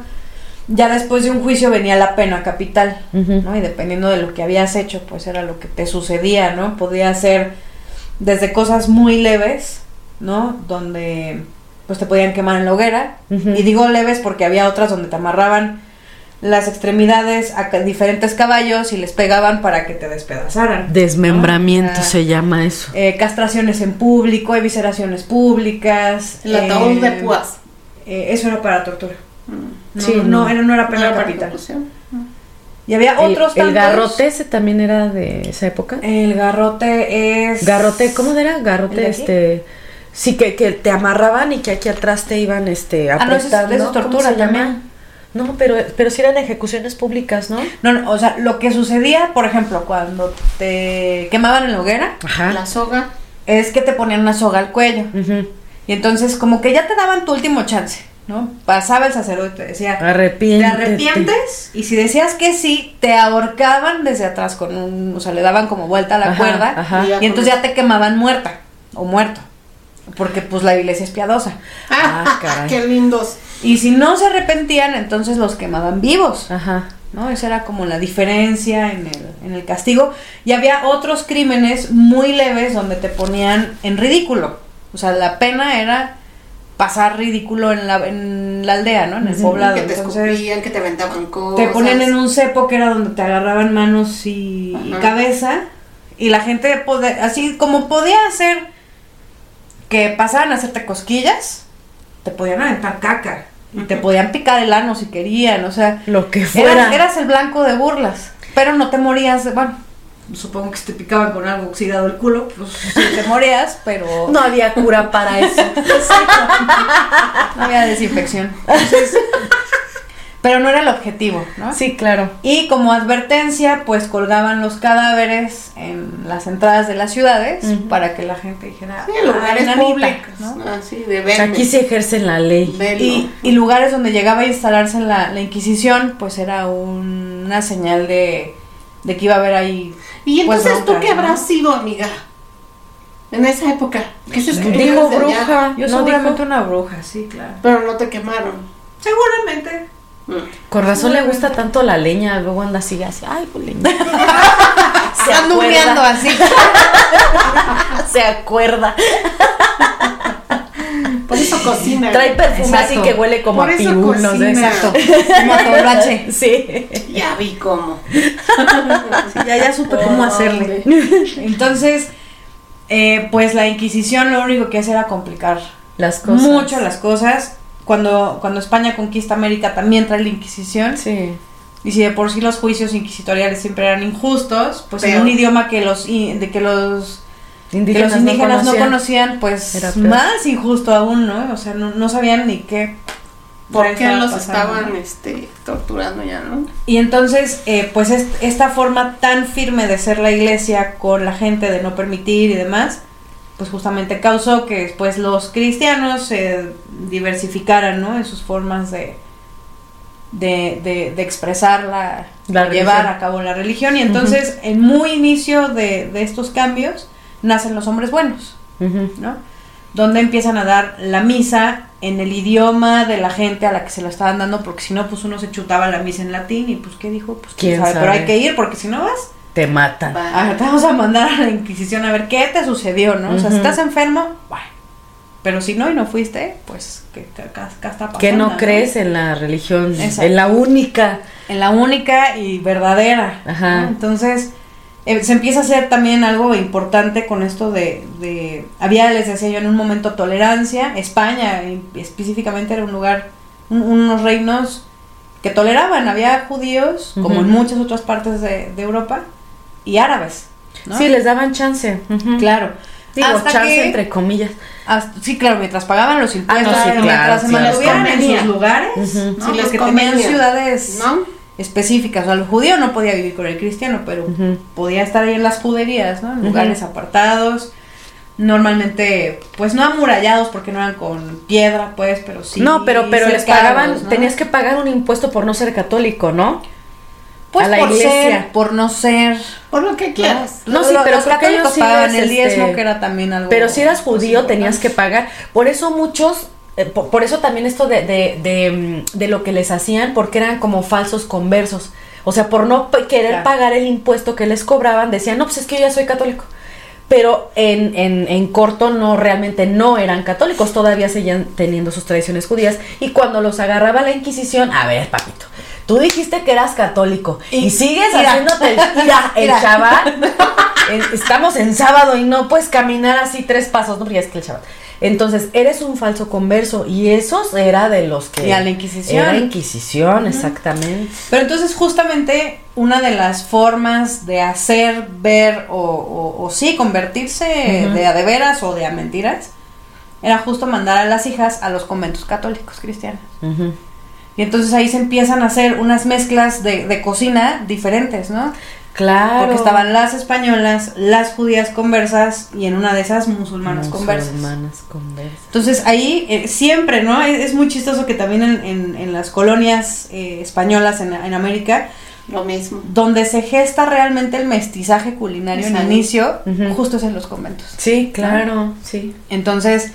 ya después de un juicio venía la pena capital. ¿no? Y dependiendo de lo que habías hecho, pues era lo que te sucedía, ¿no? Podía ser desde cosas muy leves, ¿no? Donde pues te podían quemar en la hoguera. Y digo leves porque había otras donde te amarraban las extremidades a diferentes caballos y les pegaban para que te despedazaran. Desmembramiento ¿no? O sea, se llama eso. eh, castraciones en público, evisceraciones públicas. El ataúd de eh, púas. eh, eso era para tortura. No, Sí, no, no. era, no era pena No era para capital. Y había El, otros el tantos. garrote ese también era de esa época. El garrote es. Garrote, ¿cómo era? ¿El Garrote, este. Sí, que, que te amarraban y que aquí atrás te iban este, Ah, no, eso es- apretando. eso es ¿Cómo tortura se llama? también. No, pero, pero sí eran ejecuciones públicas, ¿no? No, no, o sea, lo que sucedía, por ejemplo, cuando te quemaban en la hoguera, Ajá. La soga. es que te ponían una soga al cuello. Ujú. Y entonces, como que ya te daban tu último chance, ¿no? Pasaba el sacerdote, te decía. ¿Te arrepientes? Y si decías que sí, te ahorcaban desde atrás con un. O sea, le daban como vuelta a la Ajá, cuerda. ajá. Y entonces ya te quemaban muerta o muerto. Porque pues la iglesia es piadosa. Ah, caray. qué lindos. Y si no se arrepentían, entonces los quemaban vivos. Ajá. ¿no? Esa era como la diferencia en el, en el castigo. Y había otros crímenes muy leves donde te ponían en ridículo. O sea, la pena era pasar ridículo en la, en la aldea, ¿no? En el poblado. que te Entonces, escupían, que te aventaban cosas. te ponían en un cepo que era donde te agarraban manos y, cabeza. Y la gente, pode- así como podía hacer que pasaran a hacerte cosquillas, te podían aventar caca. Y te podían picar el ano si querían, o sea, Lo que fuera. Eras, eras el blanco de burlas, pero no te morías, de- bueno, supongo que si te picaban con algo oxidado el culo, pues te morías, pero [laughs] No había cura para eso. [laughs] no había desinfección. Entonces, Pero no era el objetivo, ¿no? Sí, claro. Y como advertencia, pues colgaban los cadáveres en las entradas de las ciudades para que la gente dijera, Sí, lugares "Ay, nanita", públicos, ¿no? ¿no? Así de O sea, aquí sí ejercen la ley. Y, y lugares donde llegaba a instalarse la, la Inquisición, pues era un- una señal de, de que iba a haber ahí. Y pues, entonces, ¿tú qué ¿no? habrás sido, amiga? En esa época. ¿Qué se Dijo desde allá? bruja. Yo ¿no seguramente dijo? una bruja, sí, claro. Pero no te quemaron. Seguramente. Mm. Con razón le gusta tanto la leña, luego anda así, así, ay, pues leña. [laughs] Se [laughs] humeando así. [laughs] Se acuerda. Por eso cocina. Trae perfume así Exacto. que huele como Por a eso no sé. Exacto. Como atolache. Sí. Ya vi cómo. Ya, ya supe cómo hacerle. Entonces, eh, pues la Inquisición lo único que hace era complicar Las cosas. mucho las cosas. Cuando, cuando España conquista América también trae la Inquisición. Sí. Y si de por sí los juicios inquisitoriales siempre eran injustos, pues en un idioma que los, de que los, Indígenas, los indígenas no conocían. conocían, pues más injusto aún, ¿no? O sea, no, no sabían ni qué. ¿Por qué estaba los pasando, estaban ¿no? este, torturando ya, no? Y entonces, eh, pues es- esta forma tan firme de ser la iglesia con la gente, de no permitir y demás, pues justamente causó que después los cristianos se diversificaran, ¿no? En sus formas de, de, de, de expresar la, La de llevar a cabo la religión. Y entonces, en muy inicio de, de estos cambios, nacen los hombres buenos. Ujú. ¿no? Donde empiezan a dar la misa en el idioma de la gente a la que se lo estaban dando, porque si no, pues uno se chutaba la misa en latín y pues, ¿qué dijo? Pues, quién ¿Quién sabe, pero sabe? hay que ir, porque si no vas, Te matan. Va. ah, te vamos a mandar a la Inquisición a ver qué te sucedió, ¿no? O sea, si estás enfermo, bueno, pero si no y no fuiste, pues, ¿qué, qué acá, acá está pasando? Que no crees en la religión, Exacto. en la única. En la única y verdadera. Ajá. ¿no? Entonces, eh, se empieza a hacer también algo importante con esto de, de, había, les decía yo, en un momento tolerancia. España y específicamente era un lugar, un- unos reinos que toleraban. Había judíos, como en muchas otras partes de, de Europa, y árabes. ¿no? Sí, les daban chance. Ujú. claro. Digo, Hasta chance que- entre comillas. hasta- sí, claro, mientras pagaban los impuestos, Ah, no, sí, mientras claro, se sí. mantuvieran en sus lugares, Ujú. ¿no? Sí, les porque tenían ciudades ¿No? Específicas. O sea, el judío no podía vivir con el cristiano, pero podía estar ahí en las juderías, ¿no? En lugares apartados. Normalmente, pues no amurallados porque no eran con piedra, pues, pero sí. no, pero, pero les pagaban, ¿no? tenías que pagar un impuesto por no ser católico, ¿no? pues a la por iglesia. ser, por no ser. Por lo que quieras. No, sí, pero los creo que católicos ellos sí pagaban el diezmo, este, que era también algo. Pero si eras judío tenías que pagar. Por eso muchos, eh, po- por, eso también esto de, de, de, mm, de lo que les hacían, porque eran como falsos conversos. O sea, por no querer Claro. pagar el impuesto que les cobraban, decían, no, pues es que yo ya soy católico. Pero en, en, en corto no, realmente no eran católicos, todavía seguían teniendo sus tradiciones judías. Y cuando los agarraba la Inquisición, a ver, papito, tú dijiste que eras católico y, Y- sigues mira. haciéndote el, [laughs] mira, el Mira. chaval. Estamos en sábado y no puedes caminar así tres pasos, no, porque ya es que el chaval. Entonces, eres un falso converso y esos era de los que... Y a la Inquisición. Era Inquisición, exactamente. Pero entonces justamente una de las formas de hacer ver o, o, o sí convertirse de a de veras o de a mentiras era justo mandar a las hijas a los conventos católicos cristianos. Y entonces ahí se empiezan a hacer unas mezclas de, de cocina diferentes, ¿no? Claro. Porque estaban las españolas, las judías conversas y en una de esas musulmanas conversas. Musulmanas conversas. Entonces ahí eh, siempre, ¿no? Es, es muy chistoso que también en, en- en las colonias eh, españolas en, en América, Lo mismo. donde se gesta realmente el mestizaje culinario en inicio, justo es en los conventos. Sí, claro, sí. Entonces,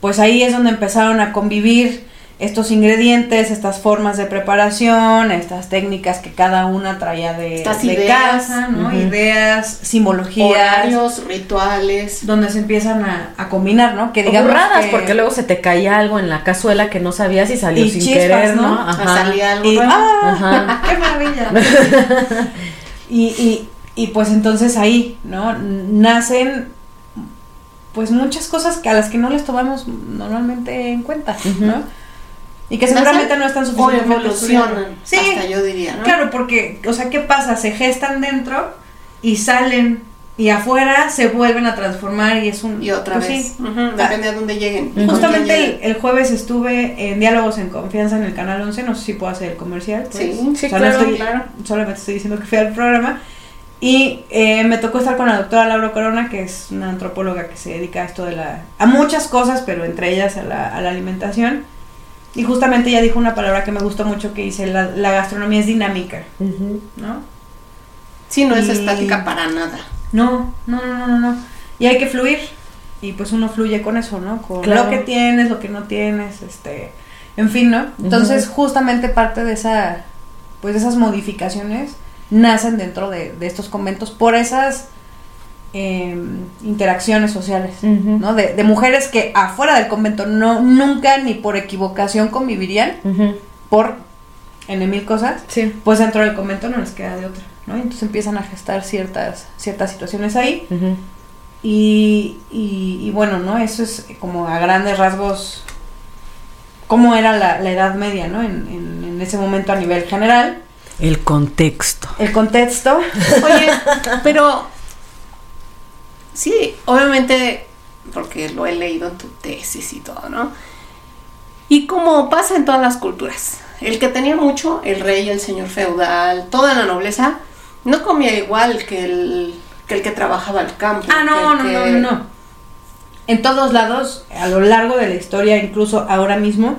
pues ahí es donde empezaron a convivir estos ingredientes, estas formas de preparación, estas técnicas que cada una traía de, Estas de ideas. casa, ¿no? Ideas, simbologías, Horarios, rituales. donde se empiezan a, a combinar, ¿no? Que digamos burradas, que- porque luego se te caía algo en la cazuela que no sabías y salió Y sin chispas, querer, ¿no? ¿no? Ajá. Salía algo y, bueno. ¡ah! Ajá. [laughs] ¡Qué maravilla! [laughs] y, y, y pues entonces ahí, ¿no? Nacen pues muchas cosas que a las que no les tomamos normalmente en cuenta. ¿no? Y que seguramente no están suficientemente evolucionan. Sí, Hasta yo diría, ¿no? claro, porque, o sea, ¿qué pasa? Se gestan dentro y salen y afuera se vuelven a transformar y es un... Y otra pues vez. sí. Ujú, depende de dónde lleguen. Justamente quién el, lleguen. el jueves estuve en Diálogos en Confianza en el Canal 11, no sé si puedo hacer el comercial. pues. Sí, Sí, O sea, no claro, estoy- claro. Solamente estoy diciendo que fui al programa. Y eh, me tocó estar con la doctora Laura Corona, que es una antropóloga que se dedica a esto de la... a muchas cosas, pero entre ellas a la, a la alimentación. Y justamente ella dijo una palabra que me gustó mucho que dice, la, la gastronomía es dinámica. ¿no? Sí, no es estática para nada. No, no, no, no, no, no. Y hay que fluir. Y pues uno fluye con eso, ¿no? Con Claro. lo que tienes, lo que no tienes, este, en fin, ¿no? Entonces, justamente parte de esa, pues de esas modificaciones nacen dentro de, de estos conventos por esas em, interacciones sociales. ¿no? De, de mujeres que afuera del convento no, nunca ni por equivocación convivirían por en mil cosas, Sí. pues dentro del convento no les queda de otra, ¿no? Entonces empiezan a gestar ciertas, ciertas situaciones ahí. Y, y bueno, ¿no? Eso es como a grandes rasgos cómo era la, la Edad Media, ¿no? En, en, en ese momento a nivel general. El contexto. El contexto. [laughs] Oye, pero sí, obviamente, porque lo he leído en tu tesis y todo, ¿no? Y como pasa en todas las culturas, el que tenía mucho, el rey, el señor feudal, toda la nobleza, no comía igual que el que, el que trabajaba el campo. Ah, no, no, que no, no, no. En todos lados, a lo largo de la historia, incluso ahora mismo,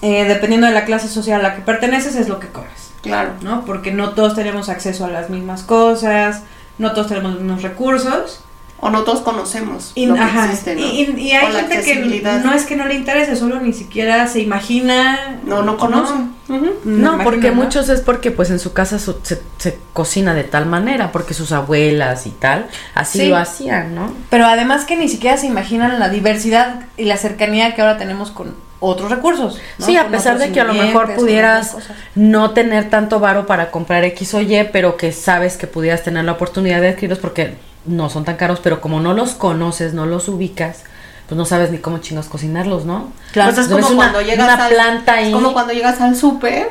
eh, dependiendo de la clase social a la que perteneces, es lo que comes, claro. ¿no? Porque no todos tenemos acceso a las mismas cosas, no todos tenemos los mismos recursos. O no todos conocemos Y, lo que ajá, existe, ¿no? y, hay O gente que no es que no le interese, solo ni siquiera se imagina. No, no conocen. Ujú. No, porque muchos es porque pues en su casa su- se, se cocina de tal manera, porque sus abuelas y tal, así Sí. lo hacían, ¿no? Pero además que ni siquiera se imaginan la diversidad y la cercanía que ahora tenemos con otros recursos. ¿no? Sí, a pesar de que a lo mejor pudieras no tener tanto varo para comprar X o Y, pero que sabes que pudieras tener la oportunidad de adquirirlos porque no son tan caros, pero como no los conoces, no los ubicas, pues no sabes ni cómo chingos cocinarlos, ¿no? Claro. Pues es como una- cuando llegas una al, planta ahí es como cuando llegas al súper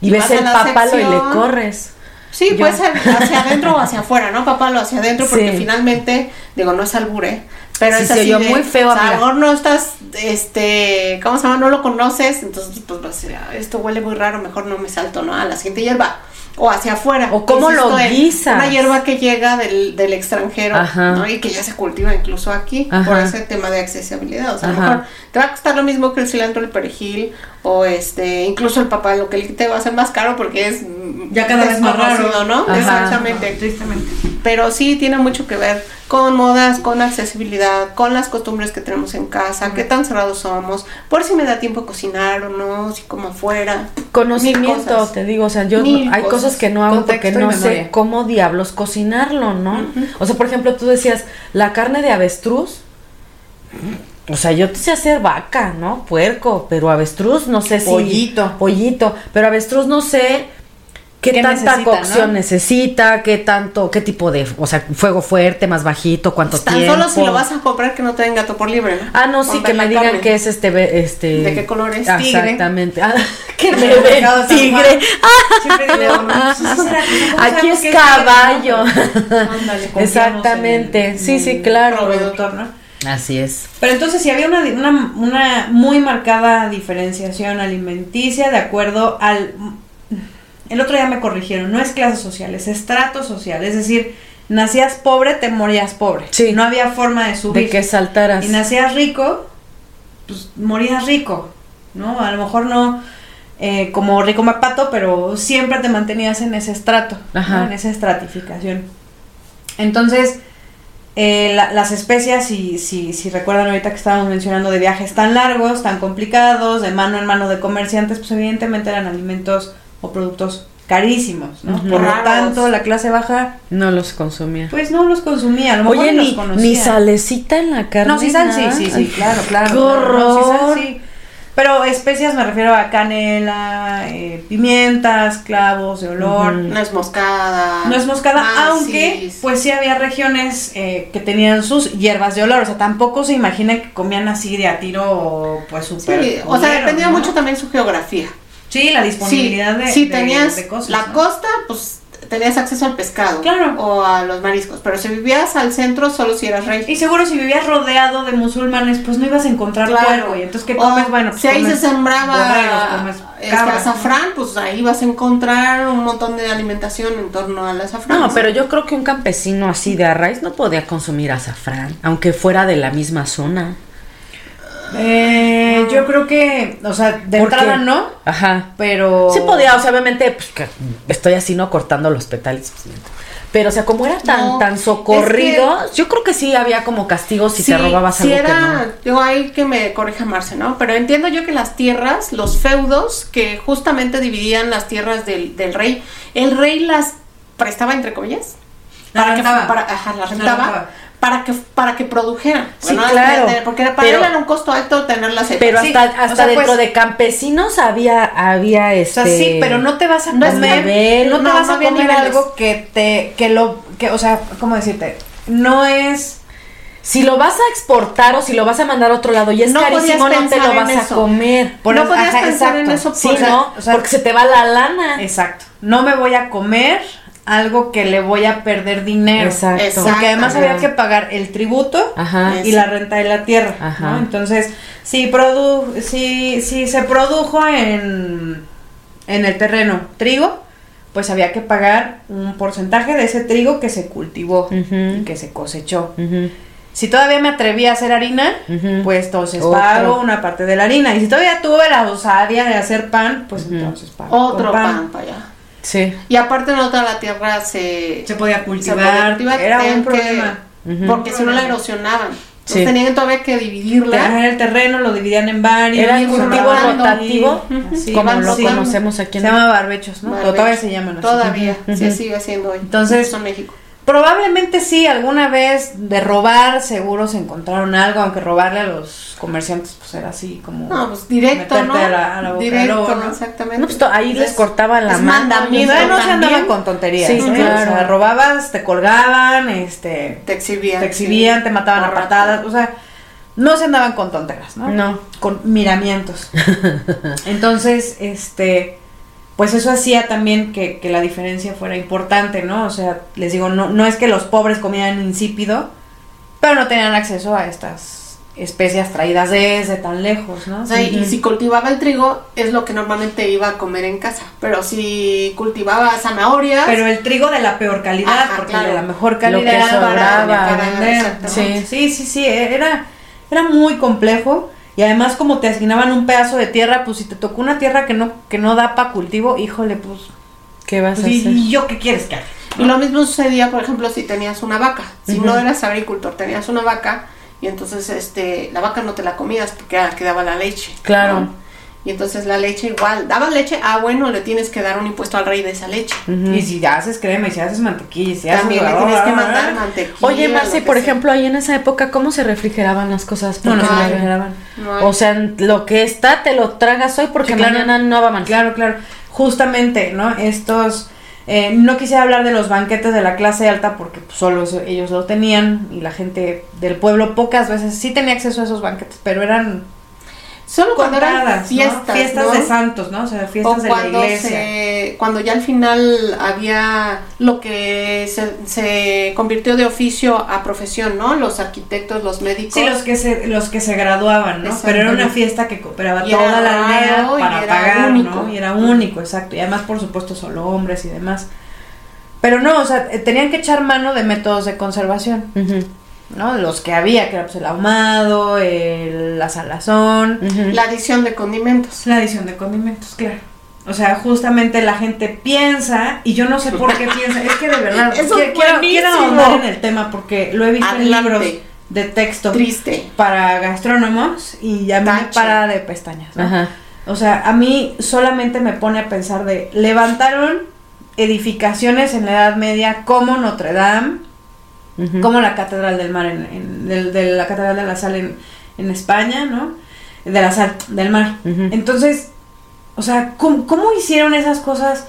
y ves el papalo y le corres. Sí, Yo- puede ser hacia adentro o hacia afuera, ¿no? Papá lo hacia adentro porque Sí. finalmente, digo, no es albure, pero Sí, es se así oyó de, muy feo, o sea, a lo mejor no estás, este, ¿cómo se llama? No lo conoces, entonces pues vas a "Ah, esto huele muy raro, mejor no me salto, ¿no? A la siguiente hierba. O hacia afuera. O cómo lo Insisto en guisas. Una hierba que llega del, del extranjero, Ajá. ¿no? Y que ya se cultiva incluso aquí, Ajá. por ese tema de accesibilidad. O sea, a lo mejor te va a costar lo mismo que el cilantro, el perejil, o este, incluso el papá, lo que te va a hacer más caro porque es Ya cada vez más raro. ¿no? Ajá. Exactamente. Tristemente. Pero sí tiene mucho que ver con modas, con accesibilidad, con las costumbres que tenemos en casa, qué tan cerrados somos, por si me da tiempo cocinar o no, si como afuera. Conocimiento, te digo, o sea, yo Mil hay cosas. cosas que no hago porque Contexto no sé cómo diablos cocinarlo, ¿no? O sea, por ejemplo, tú decías, la carne de avestruz, o sea, yo te sé hacer vaca, ¿no? Puerco, pero avestruz no sé si... Pollito. Pollito, pero avestruz no sé qué, ¿Qué tanta necesita, cocción no? necesita, qué tanto, qué tipo de, o sea, fuego fuerte, más bajito, cuánto Tan tiempo. solo si lo vas a comprar que no tenga gato por libre, ¿no? Ah, no, sí, que me digan que es este, este... ¿De qué color es? Tigre. Exactamente. Ah, que me En el ven mercado de San tigre. Juan. Siempre digo, no, pues, ¿sí será que- ¿cómo Aquí es caballo. Ándale, Exactamente. en Sí, en sí, claro. productor, ¿no? Así es. Pero entonces sí había una, una, una muy marcada diferenciación alimenticia de acuerdo al... El otro día me corrigieron, no es clase social, es estrato social. Es decir, nacías pobre, te morías pobre. Sí. No había forma de subir. De que saltaras. Y nacías rico, pues morías rico, ¿no? A lo mejor no eh, como rico mapato, pero siempre te mantenías en ese estrato, en esa estratificación. Entonces, eh, la- las especias, si, si, si recuerdan ahorita que estábamos mencionando de viajes tan largos, tan complicados, de mano en mano de comerciantes, pues evidentemente eran alimentos o productos carísimos, ¿no? Por lo tanto, la clase baja, No los consumía. pues no los consumía, a lo mejor Oye, ni los conocía. ni salecita en la carne. No, sí sal, sí, sí, sí, claro, claro. ¡Qué claro, no, sí sal, horror! sí. Pero especias me refiero a canela, eh, pimientas, clavos de olor. Ujú. No es moscada. No es moscada, Ah, aunque sí. pues sí había regiones eh, que tenían sus hierbas de olor. O sea, tampoco se imaginen que comían así de a tiro, pues súper. Sí, o sea, dependía ¿no? mucho también su geografía. Sí, la disponibilidad sí, de, si de- tenías de cosas. la ¿no? costa, pues tenías acceso al pescado. Claro. O a los mariscos. Pero si vivías al centro, solo si eras rey. Y seguro si vivías rodeado de musulmanes, pues no ibas a encontrar Claro. Y entonces, ¿qué O comes? Bueno, pues si ahí se sembraba este, azafrán, pues ahí vas a encontrar un montón de alimentación en torno al azafrán. No, pero yo creo que un campesino así de arraiz no podía consumir azafrán, aunque fuera de la misma zona. Eh, yo creo que, o sea, de entrada no, Ajá. pero... Sí podía, o sea, obviamente, pues que estoy así, ¿no? Cortando los petales. pues, Pero, o sea, como era tan, No, tan socorrido, yo creo que sí había como castigos si te robabas sí algo era, que digo, ahí que me corrija Marce, ¿no? Pero entiendo yo que las tierras, los feudos, que justamente dividían las tierras del, del rey, el rey las prestaba, entre comillas, Las para que, rentaba. para, ajá, las Las rentaba, rentaba. Para que, para que produjeran. Sí, claro. Porque para Pero- él era un costo alto tenerlas no. Pero Sí, hasta, o hasta sea, dentro pues- de campesinos había, había O este. sea, sí, pero no te vas a No comer, nivel, no te no, vas no a comer niveles. algo que te, que lo, que, o sea, ¿cómo decirte? No es, Si lo vas a exportar o si lo vas a mandar a otro lado y es No carísimo, no te lo en vas a eso. comer. Por no eso- podías ajá, pensar en exacto. eso Sí, por- ¿no? o sea- Porque se te va la lana. exacto, no me voy a comer algo que le voy a perder dinero. Exacto. Exacto. Porque además Ajá. había que pagar el tributo Ajá. y la renta de la tierra, Ajá. ¿no? Entonces, si produ si, si se produjo en, en el terreno trigo, pues había que pagar un porcentaje de ese trigo que se cultivó y que se cosechó. Si todavía me atreví a hacer harina, pues entonces Otro. pago una parte de la harina. Y si todavía tuve la osadía de hacer pan, pues entonces pago. Otro con pan para allá. Sí. Y aparte no toda la tierra se, Se podía se cultivar. podía cultivar, Era un que- problema. Ujú. Porque si no la erosionaban. Sí. Entonces tenían todavía que dividirla. Tenían el terreno, lo dividían en varios. Era un cultivo rotativo, y- así, como lo rotando. conocemos aquí Se en llama barbechos, ¿no? Barbechos. Todavía se llaman así. Todavía, Ujú. sí sigue siendo hoy. Entonces- Eso en México. Probablemente sí, alguna vez de robar, seguro se encontraron algo, aunque robarle a los comerciantes, pues era así como. No, pues directo, Meterte ¿no? a la- a la directo, exactamente. No, pues to- ahí les Es- cortaban la mano. Todavía no se también. andaban con tonterías. Sí, ¿eh? claro. O sea, robabas, te colgaban, este. Te exhibían. te exhibían, sí. te mataban a patadas, o sea, no se andaban con tonteras, ¿no? No. Con miramientos. [laughs] Entonces, este, pues eso hacía también que, que la diferencia fuera importante, ¿no? O sea, les digo, no, no es que los pobres comieran insípido, pero no tenían acceso a estas especias traídas desde tan lejos, ¿no? O sea, y si cultivaba el trigo, es lo que normalmente iba a comer en casa. Pero si cultivaba zanahorias, Pero el trigo de la peor calidad, Ajá, porque claro. de la mejor Lo que calidad sobraba. para vender. Sí, sí, sí, sí, era, era muy complejo. Y además como te asignaban un pedazo de tierra, pues si te tocó una tierra que no, que no da para cultivo, híjole, pues, ¿Qué vas pues, a ¿y, hacer? y yo qué quieres que haga? Y lo mismo sucedía, por ejemplo, si tenías una vaca. Si no eras agricultor, tenías una vaca y entonces este la vaca no te la comías porque era la que daba la leche. Claro. ¿no? Y entonces la leche igual, daba leche, ah bueno, le tienes que dar un impuesto al rey de esa leche. Y si haces crema, y si haces mantequilla, y si haces... También le tienes que mandar mantequilla. Oye, Marce, por sea. ejemplo, ahí en esa época, ¿cómo se refrigeraban las cosas? No, no se refrigeraban. No. O sea, lo que está te lo tragas hoy porque Sí, claro. mañana no va a amanecer. Claro, claro. Justamente, ¿no? Estos... eh, no quisiera hablar de los banquetes de la clase alta porque pues, solo eso- ellos lo tenían y la gente del pueblo pocas veces sí tenía acceso a esos banquetes, pero eran Solo cuando eran fiestas, fiestas ¿no? de santos, ¿no? O sea, o fiestas de la cuando iglesia. se, cuando ya al final había lo que se, se convirtió de oficio a profesión, ¿no? Los arquitectos, los médicos. Sí, los que se, los que se graduaban, ¿no? Pero era una fiesta que cooperaba Y toda la aldea para era pagar, único. ¿no? Y era único, exacto. Y además, por supuesto, solo hombres y demás. Pero no, o sea, eh, tenían que echar mano de métodos de conservación, ¿no? Los que había, que era pues el ahumado, el, la salazón. La adición de condimentos. la adición de condimentos, claro. O sea, justamente la gente piensa, y yo no sé por qué piensa, es que de verdad, [laughs] Eso quiero, quiero, quiero buenísimo. ahondar en el tema porque lo he visto Adelante. en libros de texto Triste. para gastrónomos y a mí me para de pestañas. ¿no? Ajá. O sea, a mí solamente me pone a pensar de levantaron edificaciones en la Edad Media como Notre Dame, Como la Catedral del Mar, en, de la Catedral de la Sal en, en España, ¿no? De la Sal, del Mar. Entonces, o sea, ¿cómo, cómo hicieron esas cosas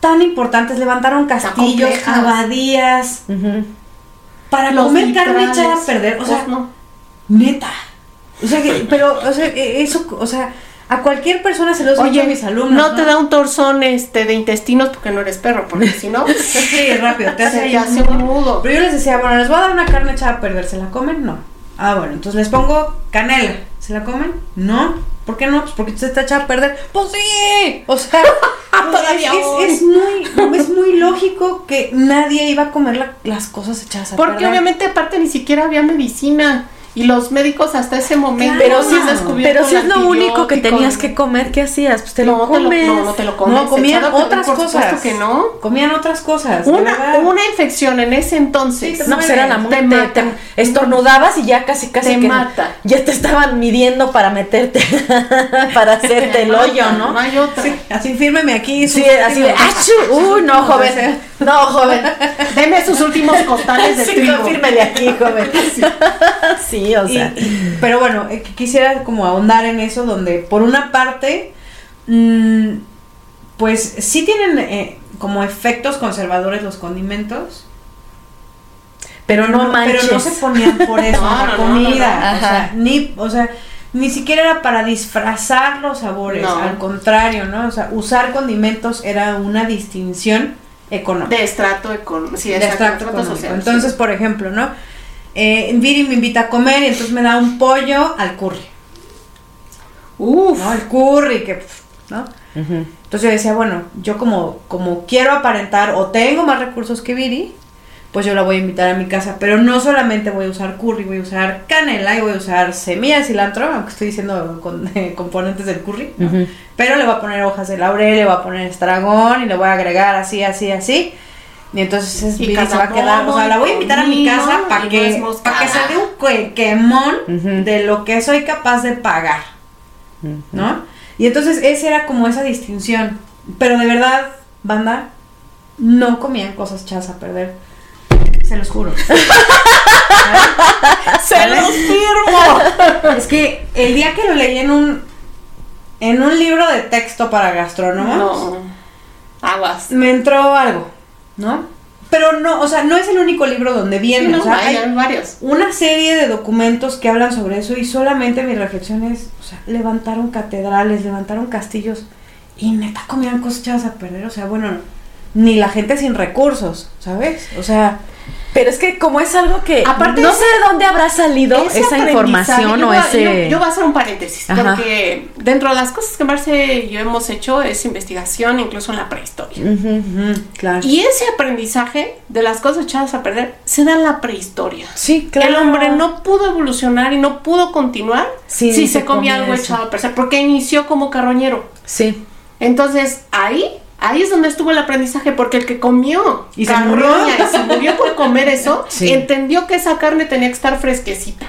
tan importantes? Levantaron castillos, abadías, para Los comer carne echada a perder. O sea, Pues no. Neta. O sea, que, pero, o sea, eh, eso, o sea, a cualquier persona se los Oye, a mis alumnos. no, te da un torzón este de intestinos porque no eres perro, porque si no, [laughs] Sí, rápido, te hace te un hace nudo. un nudo. Pero yo les decía, bueno, les voy a dar una carne echada a perder, ¿se la comen? No. Ah, bueno, entonces les pongo canela, ¿se la comen? No. ¿Por qué no? Pues porque se está echada a perder. Pues sí. O sea, [laughs] pues Todavía es, hoy. es- muy, es muy lógico que nadie iba a comer la- las cosas echadas a Porque perder. obviamente aparte ni siquiera había medicina y los médicos hasta ese momento Claro. Pero si, es, descubierto pero si es lo único que tenías que comer, ¿qué hacías? Pues te no, lo te lo, comes. no, no te lo comes. No, comían otras por cosas. supuesto que no. Comían otras cosas. Una, verdad. una infección en ese entonces. Sí, No, pues era la Te muerte. mata. te estornudabas y ya casi, casi Te que mata. ya te estaban midiendo para meterte, [laughs] para hacerte el hoyo, mata, ¿no? No hay otra. Sí, así fírmeme aquí. Sí, así de, ¡achú! ¡Uy, no, joven! No, joven. Deme sus últimos costales de Sí, trigo. confírmele aquí, joven. Sí, o Y- sea. y- pero bueno, eh, qu- quisiera como ahondar en eso donde por una parte, mm, pues sí tienen eh, como efectos conservadores los condimentos, Pero no manches. pero no se ponían por [laughs] eso No, la no, comida, no, no. o sea, ni, o sea, ni siquiera era para disfrazar los sabores, No. al contrario, ¿no? O sea, usar condimentos era una distinción económica. De estrato económico. Sí, de estrato económico. social, Entonces, sí. por ejemplo, ¿no? Eh, Viri me invita a comer y entonces me da un pollo al curry, Uf. ¿no? El curry, que, ¿no? Entonces yo decía, bueno, yo como, como quiero aparentar o tengo más recursos que Viri, pues yo la voy a invitar a mi casa. Pero no solamente voy a usar curry, voy a usar canela y voy a usar semillas de cilantro, aunque estoy diciendo con, eh, [laughs] componentes del curry. Pero le voy a poner hojas de laurel, le voy a poner estragón y le voy a agregar así, así, así. Y entonces es- Y se va a quedar, o sea, la voy a invitar a mi casa para que, para que se dé un que- quemón de lo que soy capaz de pagar. ¿no? Y entonces esa era como esa distinción. Pero de verdad, banda, no comían cosas echadas a perder. Se los juro. [laughs] ¡Se los firmo! es que el día que lo leí en un en un libro de texto para gastrónomos, No. Aguas. me entró algo, ¿no? Pero no, o sea, no es el único libro donde Sí, viene, no, o sea, hay, hay varios. una serie de documentos que hablan sobre eso y solamente mi reflexión es, o sea, levantaron catedrales, levantaron castillos y neta comían cosas a perder, o sea, bueno, ni la gente sin recursos, ¿sabes? O sea, Pero es que como es algo que Aparte no ese- sé de dónde habrá salido esa información o ese Yo, yo voy a hacer un paréntesis, Ajá. porque dentro de las cosas que Marce y yo hemos hecho es investigación, incluso en la prehistoria. Claro. Y ese aprendizaje de las cosas echadas a perder se da en la prehistoria. Sí, claro. El hombre no pudo evolucionar y no pudo continuar Sí, si se se comía comía algo eso. echado a perder, porque inició como carroñero. Sí. Entonces, ahí, ahí es donde estuvo el aprendizaje, porque el que comió Y se murió. y se murió por comer eso, [laughs] Sí. entendió que esa carne tenía que estar fresquecita.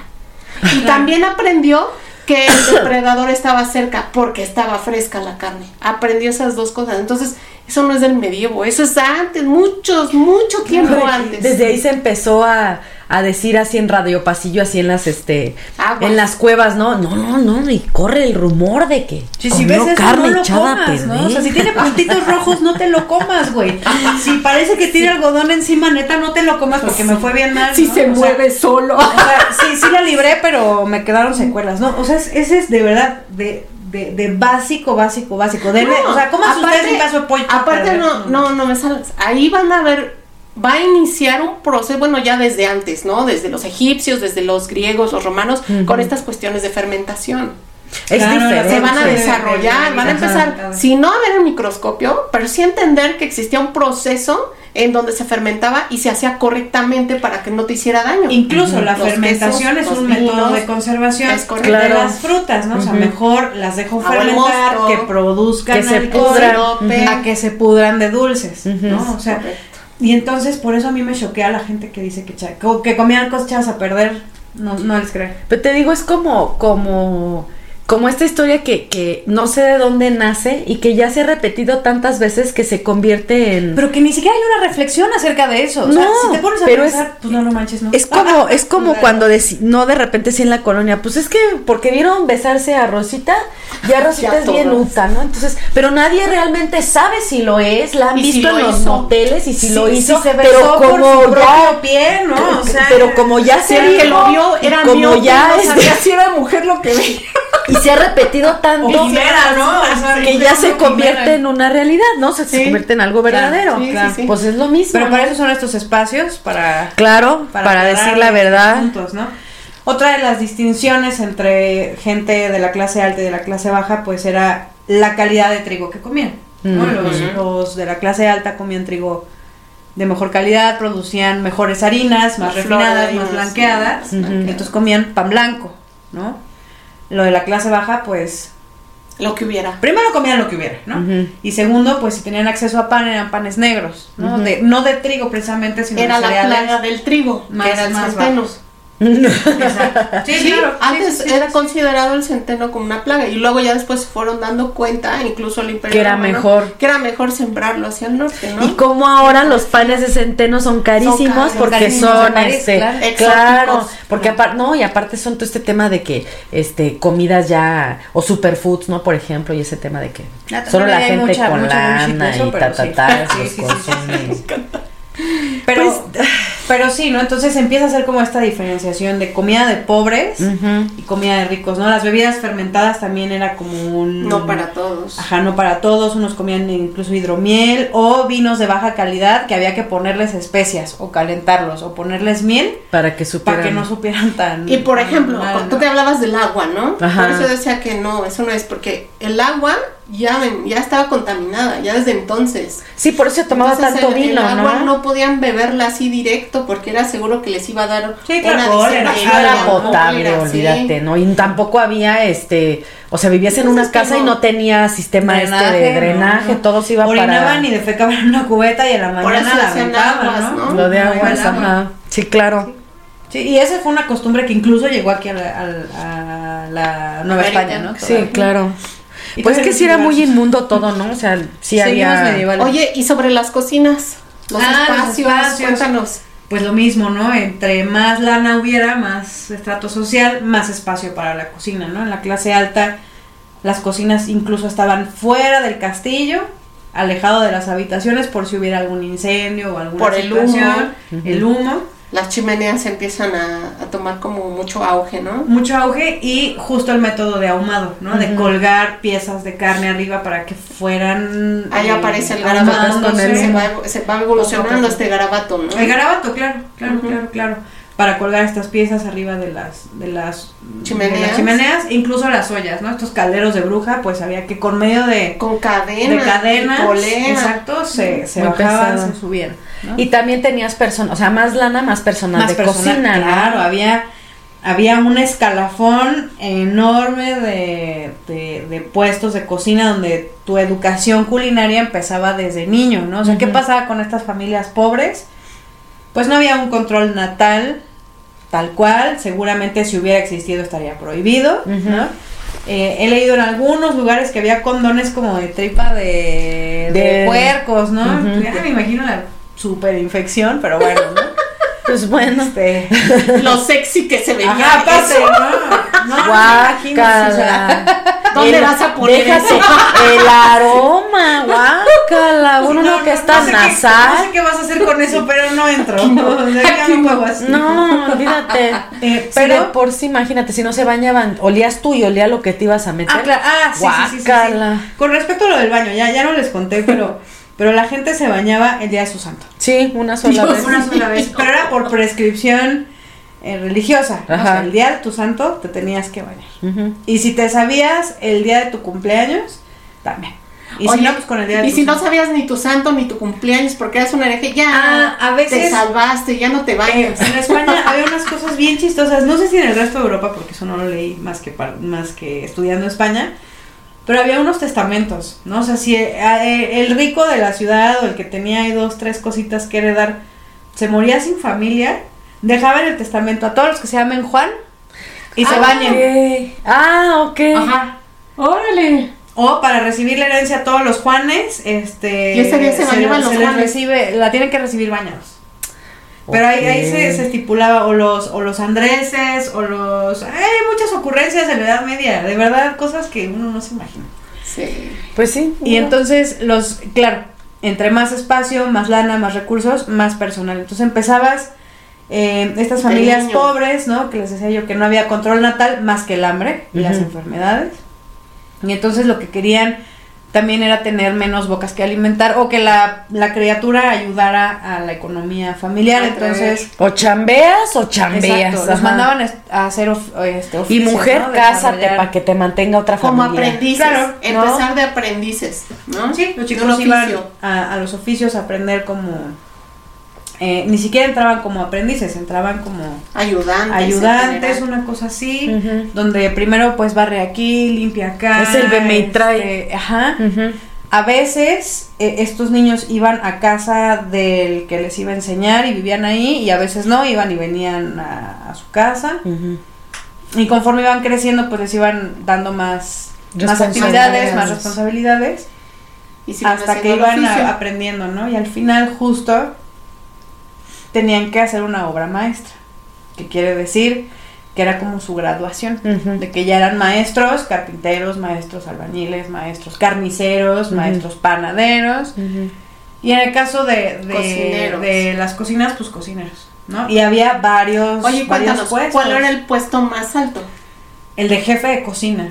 Y también aprendió que el [coughs] depredador estaba cerca porque estaba fresca la carne. Aprendió esas dos cosas. Entonces, eso no es del medievo, eso es antes, muchos, mucho tiempo antes. Desde ahí se empezó a, a decir así en radio pasillo, así en las este Aguas. en las cuevas, ¿no? No, no, no, y corre el rumor de que Si, si ves eso, carne no lo echada a comas, ¿no? O sea, si tiene puntitos rojos, no te lo comas, güey. [laughs] Si parece que tiene algodón encima, neta, no te lo comas porque me fue bien mal. si ¿no? se O sea, mueve solo. O sea, sí, sí la libré, pero me quedaron secuelas, ¿no? O sea, es- ese es de verdad, de, de, de básico, básico, básico. Denle, No, o sea, ¿cómo aparte- ustedes un pedazo de pollo? Aparte, no, no, no me sales. Ahí van a ver, va a iniciar un proceso, bueno, ya desde antes, ¿no? Desde los egipcios, desde los griegos, los romanos, con estas cuestiones de fermentación. Es Claro, diferente. Se van a desarrollar, van a empezar, si no a ver el microscopio, pero sí entender que existía un proceso en donde se fermentaba y se hacía correctamente para que no te hiciera daño. Incluso la Los fermentación quesos, es un los método vinos, de conservación es correcto. de Claro. las frutas, ¿no? O sea, mejor las dejo al fermentar, mosto, que produzcan que se alcohol, pudran, sirope. a que se pudran de dulces. ¿no? O sea, Correcto. Y entonces por eso a mí me choquea la gente que dice que, que comían cosas a perder. No, no les creo. Pero te digo, es como, como, como esta historia que, que no sé de dónde nace y que ya se ha repetido tantas veces que se convierte en. Pero que ni siquiera hay una reflexión acerca de eso. O sea, No, si te pones a pero pensar, es- pues no, no manches, no. Es como, [laughs] es como Claro. cuando deci- no de repente sí en la colonia, pues es que porque vieron besarse a Rosita, ya [laughs] Rosita Ya es bien uta, ¿no? Entonces, pero nadie realmente sabe si lo es, la han Y si visto lo en los moteles y si Sí, lo hizo, se besó pero por como su ya propio pie, ¿no? O sea, pero como ya Si se que lo vio era como miope, ya no es- sabía si era mujer lo que veía. Y se ha repetido tanto O quimera, ¿no? O sea, que ya se quimera. convierte en una realidad, ¿no? Se, Sí. convierte en algo verdadero. sí, sí, sí. Pues es lo mismo. Pero para ¿no? eso son estos espacios, para Claro, para, decir la verdad. puntos, ¿no? Otra de las distinciones entre gente de la clase alta y de la clase baja, pues era la calidad de trigo que comían. ¿no? Ujú. los, los de la clase alta comían trigo de mejor calidad, producían mejores harinas, más refinadas, más blanqueadas, Ujú. entonces comían pan blanco, ¿no? Lo de la clase baja, pues Lo que hubiera. primero comían lo que hubiera, ¿no? Y segundo, pues si tenían acceso a pan eran panes negros, ¿no? De, no de trigo precisamente, sino Era de la plaga del trigo, más- que era el más. Exacto. Sí, Sí, claro. antes Sí, sí, sí, era sí. considerado el centeno como una plaga y luego ya después se fueron dando cuenta, incluso el imperio Que era romano, mejor. que era mejor sembrarlo hacia el norte, ¿no? Y como ahora los panes de centeno son carísimos caros, porque carísimos son París, este claro. porque aparte no, y aparte son todo este tema de que este comidas ya o superfoods, ¿no? Por ejemplo, y ese tema de que solo la gente mucha- con mucha lana y pero ta ta sí. ta Sí, los sí, sí, sí, consumes. Pero, sí, ¿no? Entonces empieza a hacer como esta diferenciación de comida de pobres y comida de ricos, ¿no? Las bebidas fermentadas también era como un... No para todos. Ajá, no para todos, unos comían incluso hidromiel o vinos de baja calidad que había que ponerles especias o calentarlos o ponerles miel Para que supieran. para que no supieran tan... Y por ejemplo, mal, tú ¿no? te hablabas del agua, ¿no? Ajá. Por eso decía que no, eso no es, porque el agua ya, ven- ya estaba contaminada, ya desde entonces. Sí, por eso tomaba Entonces, tanto el, el vino, agua ¿no? no podían beberla así directo porque era seguro que les iba a dar Sí, claro, una cólera, disentería, No era potable, sí. olvídate, ¿no? Y tampoco había este, o sea, vivías en una casa y no. no tenía sistema este de ¿no? drenaje, No. todo se iba Orinaban para y defecaban en una cubeta y en la mañana la aventaban, ¿no? ¿no? lo de aguas, el agua. ajá. Sí, claro. Sí, y esa fue una costumbre que incluso llegó aquí a la, a- a la Nueva América. España, ¿no? Sí, Todavía. claro. Y Pues que sí era muy inmundo todo, ¿no? O sea, sí Seguimos había medievales. Oye, y sobre las cocinas, los Ah, los espacios, cuéntanos. Pues lo mismo, ¿no? Entre más lana hubiera, más estrato social, más espacio para la cocina, ¿no? En la clase alta, las cocinas incluso estaban fuera del castillo, alejado de las habitaciones por si hubiera algún incendio o alguna Por el humo. situación. El humo. Las chimeneas empiezan a, a tomar como mucho auge, ¿no? mucho auge y justo el método de ahumado, ¿no? De colgar piezas de carne arriba para que fueran. Ahí eh, aparece el garabato, ahumándose. con el se va, se va evolucionando este garabato, ¿no? El garabato, claro, claro, claro, claro. Para colgar estas piezas arriba de las, de las Chimeneas. de las chimeneas, incluso las ollas, ¿no? Estos calderos de bruja, pues había que con medio de, Con cadena, de cadenas, polea. exacto, se, se bajaban, pesado. se subían. ¿no? Y también tenías personas, o sea, más lana, más personal más de personal, cocina, ¿no? claro, había había un escalafón enorme de, de, de puestos de cocina donde tu educación culinaria empezaba desde niño, ¿no? O sea, ¿qué Ujú. pasaba con estas familias pobres? Pues no había un control natal tal cual, seguramente si hubiera existido estaría prohibido. ¿no? Eh, he leído en algunos lugares que había condones como de tripa de, de De- puercos, ¿no? Ya me imagino la super infección, pero bueno, ¿no? Pues bueno. Este, Lo sexy que se veía. Ajá, aparte, no, no, Guácala. ¿Dónde El- vas a poner déjate, eso? El aroma, guácala. Uno no, que está sé qué- no nasal. sé qué vas a hacer con eso, pero no entro. [laughs] No así. No, olvídate. Eh, Pero por sí, imagínate, si no se bañaban, olías tú y olía lo que te ibas a meter. Ah, claro. Ah, sí, sí, sí, sí, sí. Guácala. Con respecto a lo del baño, ya, ya no les conté, pero, pero la gente se bañaba el día de su santo. Sí, una sola Dios vez. Una sola vez. Pero era por prescripción eh, religiosa. ¿no? O sea, Ajá. el día de tu santo te tenías que bañar. Ujú. Y si te sabías el día de tu cumpleaños, también. Y Oye, si no, pues con el día de y tu si no sabías ni tu santo ni tu cumpleaños porque eras una hereje, ya Ah, a te veces- salvaste, ya no te Eh, bañas. en España [laughs] había unas cosas bien chistosas. No sé si en el resto de Europa, porque eso no lo leí más que par- más que estudiando España. Pero había unos testamentos, ¿no? O sea, si eh, eh, el rico de la ciudad o el que tenía ahí dos, tres cositas que heredar se moría sin familia, dejaba en el testamento a todos los que se llamen Juan y se Ah, bañen. Ah, ok. Ajá. Órale. O para recibir la herencia a todos los Juanes, este... Y ese día se bañaban los les Juanes. recibe, la tienen que recibir bañados. Pero ahí, ahí se, se estipulaba o los, o los andreses, o los... Hay muchas ocurrencias en la Edad Media, de verdad, cosas que uno no se imagina. Sí. Pues sí. Y entonces, los, claro, entre más espacio, más lana, más recursos, más personal. Entonces empezabas eh, estas De familias pobres, ¿no? Que les decía yo que no había control natal más que el hambre y las enfermedades. Y entonces lo que querían también era tener menos bocas que alimentar o que la, la criatura ayudara a la economía familiar. Entonces, O chambeas o chambeas. exacto, los mandaban a hacer of- este, Y oficios, mujer, ¿no? cásate para que te mantenga otra Como familia. aprendices, Claro, ¿no? empezar de aprendices, ¿no? Sí, los chicos iban a, a los oficios a aprender como... eh, ni siquiera entraban como aprendices, entraban como Ayudantes. una cosa así, donde primero pues barre aquí, limpia acá. Es el veme y trae. este, ajá. A veces eh, estos niños iban a casa del que les iba a enseñar y vivían ahí y a veces no, iban y venían a, a su casa. Y conforme iban creciendo pues les iban dando más, más actividades, más responsabilidades Y si van hasta que iban a- aprendiendo, ¿no? Y al final justo tenían que hacer una obra maestra, que quiere decir que era como su graduación, de que ya eran maestros, carpinteros, maestros albañiles, maestros carniceros, maestros panaderos, y en el caso de, de, las cocinas, pues cocineros, ¿no? Y había varios, Oye, varios puestos. ¿cuál era el puesto más alto? El de jefe de cocina.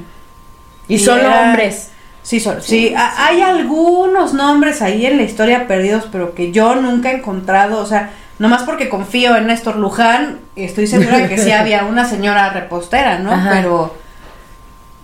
Y Y solo era- hombres. Sí, son- sí, ha- hay algunos nombres ahí en la historia perdidos, pero que yo nunca he encontrado, o sea, nomás porque confío en Néstor Luján, estoy segura que sí [laughs] había una señora repostera, ¿no? Ajá. Pero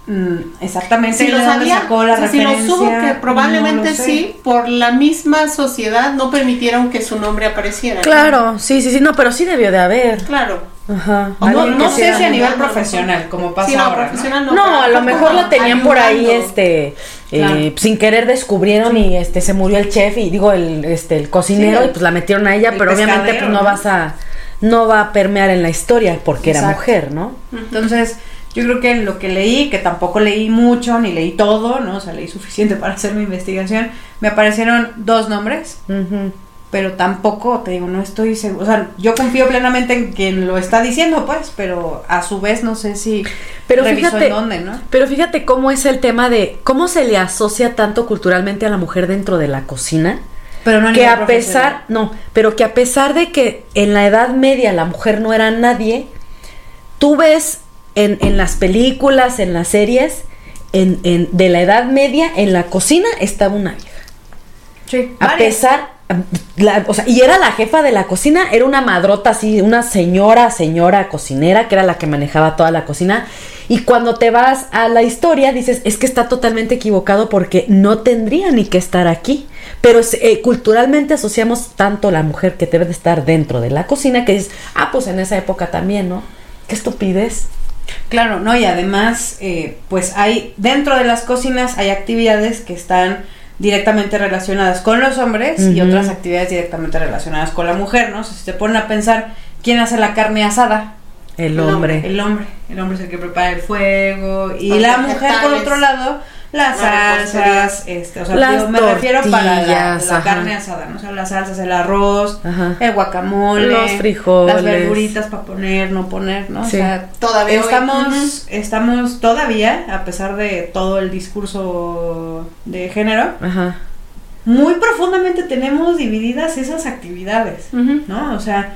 mm, exactamente Si lo sabía, sacó la o sea, si lo referencia, supo, que probablemente no lo sé. sí, por la misma sociedad no permitieron que su nombre apareciera. Claro, sí, sí, sí, no, pero sí debió de haber. Claro. Ajá. No, sé sea- si a nivel profesional, como pasa Sí, no, ahora, ¿no? profesional no. No, a lo mejor la tenían por ahí, ayudando. Eh, sin querer descubrieron y este se murió el chef y digo el, este, el cocinero Sí, y pues la metieron a ella, el pero obviamente pues no ¿no? vas a, no va a permear en la historia porque era mujer, ¿no? Entonces, yo creo que lo que leí, que tampoco leí mucho, ni leí todo, ¿no? O sea, leí suficiente [laughs] para hacer mi investigación, me aparecieron dos nombres. Pero tampoco, te digo, no estoy seguro, o sea, yo confío plenamente en quien lo está diciendo, pues, pero a su vez no sé si Pero fíjate, en dónde, ¿no? pero fíjate cómo es el tema de cómo se le asocia tanto culturalmente a la mujer dentro de la cocina. Pero no que a pesar, no, pero que a pesar de que en la Edad Media la mujer no era nadie, tú ves en, en las películas, en las series, en, en- de la Edad Media, en la cocina estaba una vieja. Sí, A varias. pesar, la- y era la jefa de la cocina, era una madrota así, una señora, señora cocinera, que era la que manejaba toda la cocina. Y cuando te vas a la historia, dices, es que está totalmente equivocado porque no tendría ni que estar aquí. Pero eh, culturalmente asociamos tanto la mujer que debe de estar dentro de la cocina que dices, ah, pues en esa época también, ¿no? Qué estupidez. Claro, no, y además, eh, pues hay, dentro de las cocinas hay actividades que están directamente relacionadas con los hombres y otras actividades directamente relacionadas con la mujer, ¿no? O sea, si te ponen a pensar, ¿quién hace la carne asada? El El hombre. El hombre. El hombre es el que prepara el fuego y Los la mujer, por otro lado, las La salsas, este, o sea, Las yo me refiero para la, carne asada, ¿no? O sea, las salsas, el arroz, Ajá. el guacamole, Los frijoles. las verduritas para poner, no poner, ¿no? Sí. O sea, Todavía estamos, estamos todavía, a pesar de todo el discurso de género, Ajá. muy profundamente tenemos divididas esas actividades. ¿no? O sea,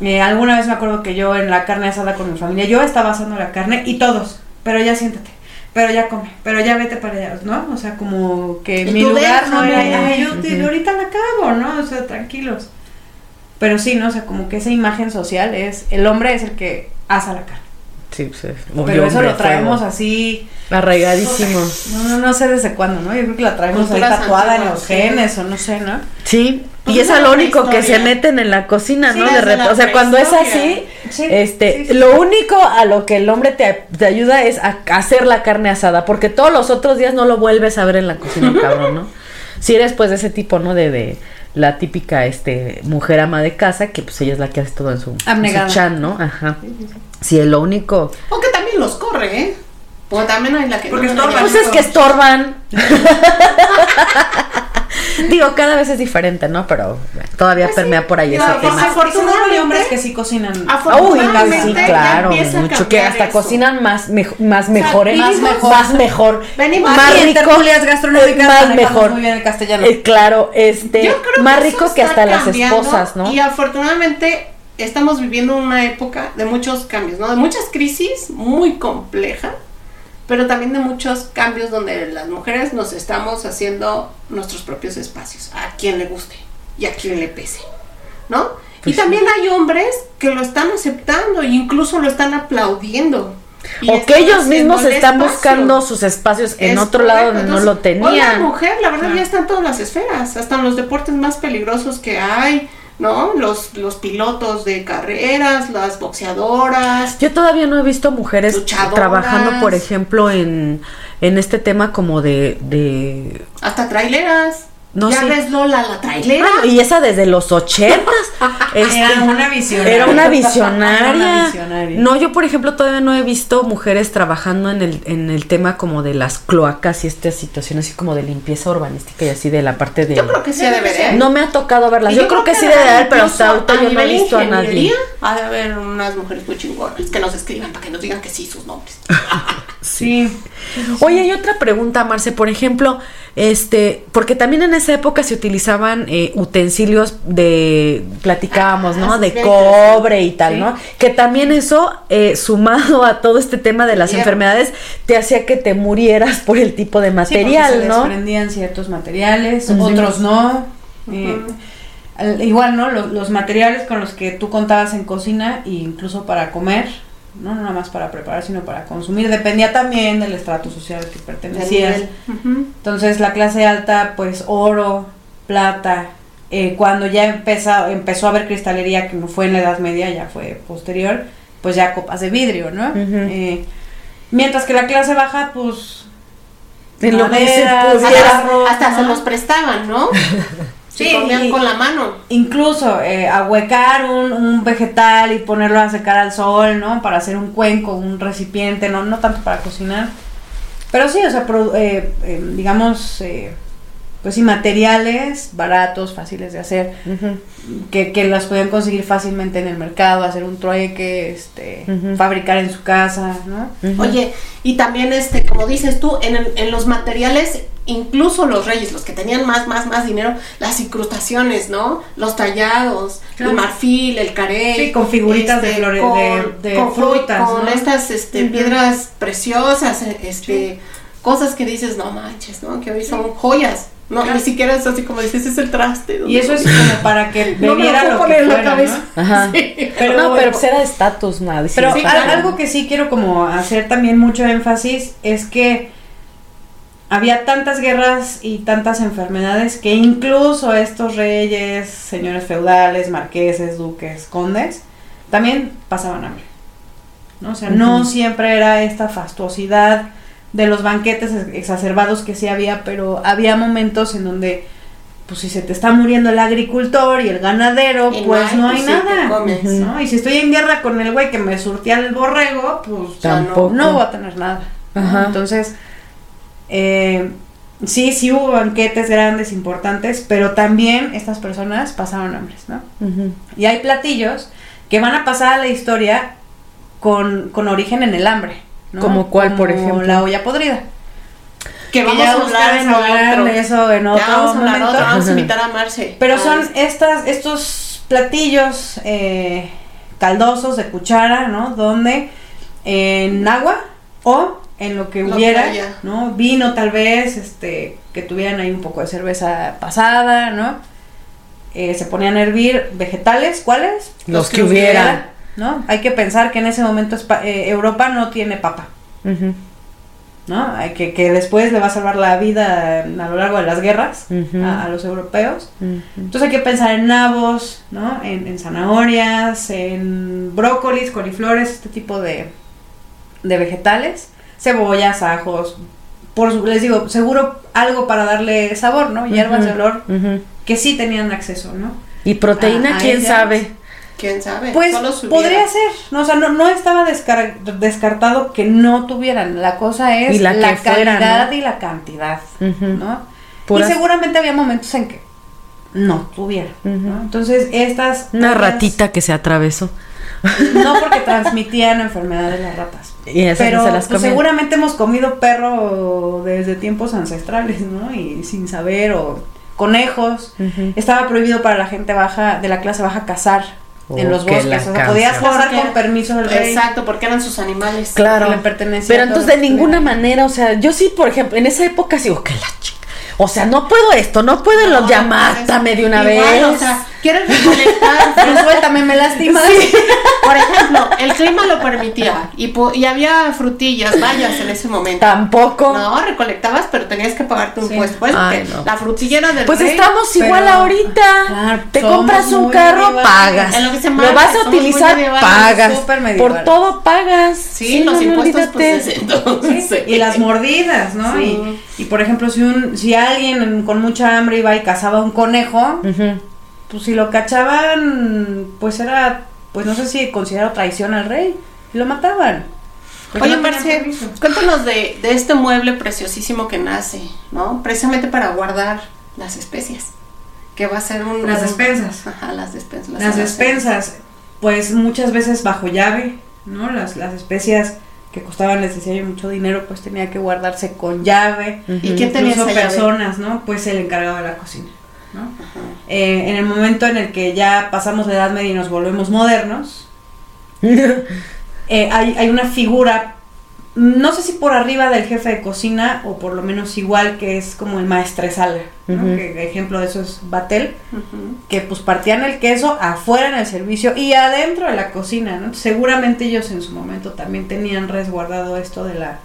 eh, alguna vez me acuerdo que yo en la carne asada con mi familia, yo estaba asando la carne y todos, pero ya siéntate, pero ya come, pero ya vete para allá, ¿no? O sea, como que mi lugar no era, "Ay, yo te- ahorita la acabo, ¿no? O sea, tranquilos. Pero sí, ¿no? O sea, como que esa imagen social es, el hombre es el que asa la carne. Sí, pues, es- Pero eso hombre, lo traemos fuego. así, Arraigadísimo. no, no, no sé desde cuándo, ¿no? Yo creo que la traemos ahí tatuada en los sí. genes o no sé, ¿no? Sí, Pues y es lo único que se meten en la cocina, Sí, ¿no? De repente, o sea, cuando es así. Sí, este, sí, sí. lo único a lo que el hombre te, te ayuda es a hacer la carne asada, porque todos los otros días no lo vuelves a ver en la cocina, [laughs] cabrón, ¿no? Si eres pues de ese tipo, ¿no? De, de la típica este mujer ama de casa, que pues ella es la que hace todo en su, en su chan, ¿no? Ajá. Sí, es lo único. Aunque también los corre, ¿eh? Porque también hay la que Porque no estorban. Pues es que estorban. [laughs] Digo, cada vez es diferente, ¿no? Pero bueno, todavía Pues sí. permea por ahí Digo, ese que tema. Afortunadamente- hay hombres que sí cocinan. Uy, Afortunadamente, sí, ya claro, mucho que hasta eso. cocinan más, mejo- más mejor, ¿eh? más mejor, más mejor, Venimos más rico, gastronómicas más mejor, muy bien el castellano. Eh, claro, este, Yo creo más que rico que hasta las esposas, ¿no? Y afortunadamente estamos viviendo una época de muchos cambios, ¿no? De muchas crisis muy compleja, pero también de muchos cambios donde las mujeres nos estamos haciendo nuestros propios espacios, a quien le guste y a quien le pese, ¿no? y Pues también hay hombres que lo están aceptando e incluso lo están aplaudiendo. Y O que están ellos mismos están espacio. buscando sus espacios en Es otro lado donde no lo Hoy la tenían. mujer, la verdad, Claro. ya está en todas las esferas, hasta en los deportes más peligrosos que hay, ¿no? Los, los pilotos de carreras, las boxeadoras. Yo todavía no he visto mujeres Luchadoras. trabajando, por ejemplo, en, en este tema como de... de Hasta traileras. No, ¿Ya sí. ves Lola la trailera? Ah, y esa desde los ochentas. [laughs] Este, Era una visionaria. Era una [laughs] Era visionaria. una visionaria. No, yo por ejemplo todavía no he visto mujeres trabajando en el, en el tema como de las cloacas y esta situación así como de limpieza urbanística y así de la parte de... Yo creo que sí debe de haber. No me ha tocado verlas. Y Yo, creo que sí debe debe de haber, pero hasta ahorita yo no he visto a nadie. Ha de haber unas mujeres muy chingonas que nos escriban para que nos digan que sí sus nombres. [laughs] Sí. Oye, hay otra pregunta, Marce. Por ejemplo, este, porque también en esa época se utilizaban eh, utensilios de, platicábamos, ¿no? Ah, De cobre y tal. ¿no? Que también eso, eh, sumado a todo este tema de las enfermedades, te hacía que te murieras por el tipo de porque material, se ¿no? desprendían ciertos materiales, otros no. Eh, al- igual, ¿no? Los, los materiales con los que tú contabas en cocina, e incluso para comer, no nada más para preparar, sino para consumir, dependía también del estrato social al que pertenecías. Ujú. Entonces, la clase alta, pues oro, plata. eh, cuando ya empezó, empezó a haber cristalería, que no fue en la Edad Media, ya fue posterior, pues ya copas de vidrio, ¿no? Eh, mientras que la clase baja, pues En lo que se pudiera. Hasta ¿no? se los prestaban, ¿no? [laughs] Sí, con la mano. Incluso eh, ahuecar un, un vegetal y ponerlo a secar al sol, ¿no? Para hacer un cuenco, un recipiente, no, no tanto para cocinar. Pero sí, o sea, produ- eh, eh, digamos, eh, pues sí, materiales baratos, fáciles de hacer, que, que las podían conseguir fácilmente en el mercado, hacer un trueque, este, fabricar en su casa, ¿no? Oye, y también este, como dices tú, en, el- en los materiales, incluso los reyes, los que tenían más, más, más dinero, las incrustaciones, ¿no? Los tallados, Claro. el marfil, el carey. Sí, con figuritas de flore- con, de- de con fru- frutas, Con ¿no? estas este, piedras preciosas, eh, este, cosas que dices, no manches, ¿no? Que hoy son joyas. No, ni siquiera es así como dices, es el traste. Y eso es como para que [laughs] No me lo poner que en la fuera, cabeza. ¿no? Ajá. [laughs] Sí. Pero- no, pero pues era de estatus, nada. Pero Sí, claro. algo que sí quiero como hacer también mucho énfasis es que había tantas guerras y tantas enfermedades que incluso estos reyes, señores feudales, marqueses, duques, condes, también pasaban hambre. ¿no? O sea, no siempre era esta fastuosidad de los banquetes ex- exacerbados que sí había, pero había momentos en donde, pues si se te está muriendo el agricultor y el ganadero, Y no pues hay, no hay pues, te nada. comes. ¿no? Y si estoy en guerra con el güey que me surtía el borrego, pues Ya no. Tampoco. no voy a tener nada. Entonces, eh, sí, sí hubo banquetes grandes, importantes, pero también estas personas pasaron hambres, ¿no? Y hay platillos que van a pasar a la historia con, con origen en el hambre. ¿No? ¿Como cuál, por Como ejemplo? La olla podrida. Que Que vamos ya a hablar en otro. de eso en Ya otro vamos a hablar momento. otro, vamos a invitar a Marce. Pero Ah, son estas, estos platillos eh, caldosos de cuchara, ¿no? Donde en agua o en lo que Lo que hubiera. ¿no? Vino tal vez, este, que tuvieran ahí un poco de cerveza pasada, ¿no? Eh, se ponían a hervir vegetales, ¿cuáles? Los que hubiera. ¿No? Hay que pensar que en ese momento eh, Europa no tiene papa, Ujú. ¿no? Hay que, que después le va a salvar la vida a lo largo de las guerras a- a los europeos. Entonces hay que pensar en nabos, ¿no? En, en zanahorias, en brócolis, coliflores, este tipo de, de vegetales, cebollas, ajos. Por su- les digo, seguro algo para darle sabor, ¿no? Hierbas de olor que sí tenían acceso, ¿no? Y proteína, quién ellas. sabe. ¿Quién sabe? Pues Solo podría ser, ¿no? O sea, no, no estaba descar- descartado que no tuvieran. La cosa es Y la la, que fuera, calidad ¿no? y la cantidad. ¿no? Puras- Y seguramente había momentos en que no tuviera, ¿no? Ujú. Entonces, estas... Una ratita que se atravesó. No porque transmitían enfermedades las ratas. Y esas Pero no se las pues, seguramente hemos comido perro desde tiempos ancestrales, ¿no? Y sin saber, o conejos. Estaba prohibido para la gente baja, de la clase baja, cazar en los que bosques. la O sea, podías cazar Porque- con permiso del rey. Exacto, porque eran sus animales. Claro. le pertenecía Pero entonces de ninguna manera, o sea, yo sí, por ejemplo, en esa época sí digo que la chica. O sea, no puedo esto, no puedo No, lo ya mátame de una igual, vez. O sea, quieres recolectar. [laughs] Suéltame, me lastimas. [laughs] Por ejemplo, el clima lo permitía y, y había frutillas, bayas en ese momento. Tampoco. No, recolectabas, pero tenías que pagarte un Sí. puesto. Pues, Ay, no. la frutilla era del Pues rey. estamos igual pero- ahorita. Claro, Te compras un carro, pagas. En lo que se lo marca, vas a utilizar, pagas. Por todo pagas. Sí, los no, no, impuestos, pues, [laughs] entonces. Sí, Y las mordidas, ¿no? Sí. Y, y por ejemplo, si un si alguien con mucha hambre iba y cazaba un conejo, Ujú. Pues si lo cachaban, pues era, pues no sé si considerado traición al rey, y lo mataban. Oye, no Marce, permiso. cuéntanos de, de este mueble preciosísimo que nace, ¿no? Precisamente para guardar las especias. Que va a ser un... Las despensas. Ajá, las despensas. Las despensas, pues muchas veces bajo llave, ¿no? Las, las especias que costaban, les decía yo, mucho dinero, pues tenía que guardarse con llave. Ujú. ¿Y quién tenía Incluso esa llave? personas, ¿no? Pues el encargado de la cocina, ¿no? Eh, en el momento en el que ya pasamos la Edad Media y nos volvemos modernos, [laughs] eh, hay, hay una figura, no sé si por arriba del jefe de cocina o por lo menos igual que es como el maestresala, ¿no? Que ejemplo de eso es Batel, que pues partían el queso afuera en el servicio y adentro de la cocina, ¿no? Seguramente ellos en su momento también tenían resguardado esto de la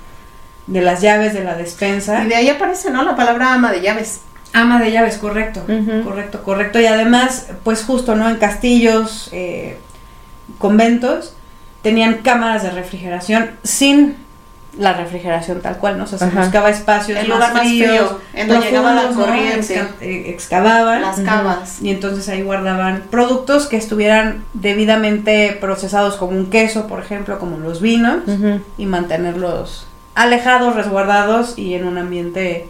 de las llaves de la despensa. Y de ahí aparece, ¿no? La palabra ama de llaves. Ama de llaves, correcto. Correcto, correcto. Y además, pues justo, ¿no? En castillos, eh, conventos, tenían cámaras de refrigeración sin la refrigeración tal cual, ¿no? O sea, se Ajá. buscaba espacios El más lugar más fríos, frío, en donde llegaba la corriente. Exca- eh, excavaban. Las cavas. Y entonces ahí guardaban productos que estuvieran debidamente procesados como un queso, por ejemplo, como los vinos, y mantenerlos alejados, resguardados y en un ambiente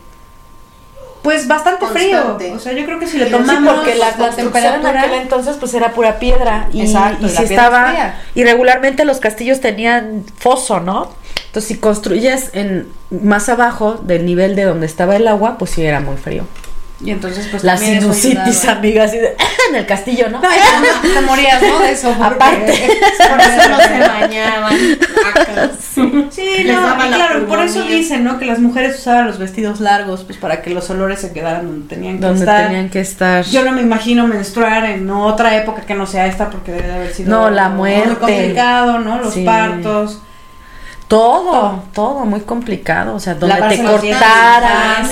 pues bastante Constante. frío. O sea, yo creo que si le tomamos Sí, porque la la construcción en temperatura aquel entonces pues era pura piedra y, Exacto, y y si estaba es fría. y regularmente los castillos tenían foso, ¿no? Entonces si construyes en más abajo del nivel de donde estaba el agua, pues sí era muy frío. Y entonces pues La sinusitis, amigas, así de, en el castillo, ¿no? Ay, no, te morías, ¿no? De eso. porque- Aparte. Por eso no se [laughs] bañaban. Sí, no, y la claro, por eso dicen, ¿no? Que las mujeres usaban los vestidos largos, pues para que los olores se quedaran donde tenían que Donde estar. tenían que estar. Yo no me imagino menstruar en otra época que no sea esta porque debe de haber sido No, la muy muerte. complicado, ¿no? Los Sí. partos. Todo, todo muy complicado, o sea, donde Lavarse te dientes, cortaras,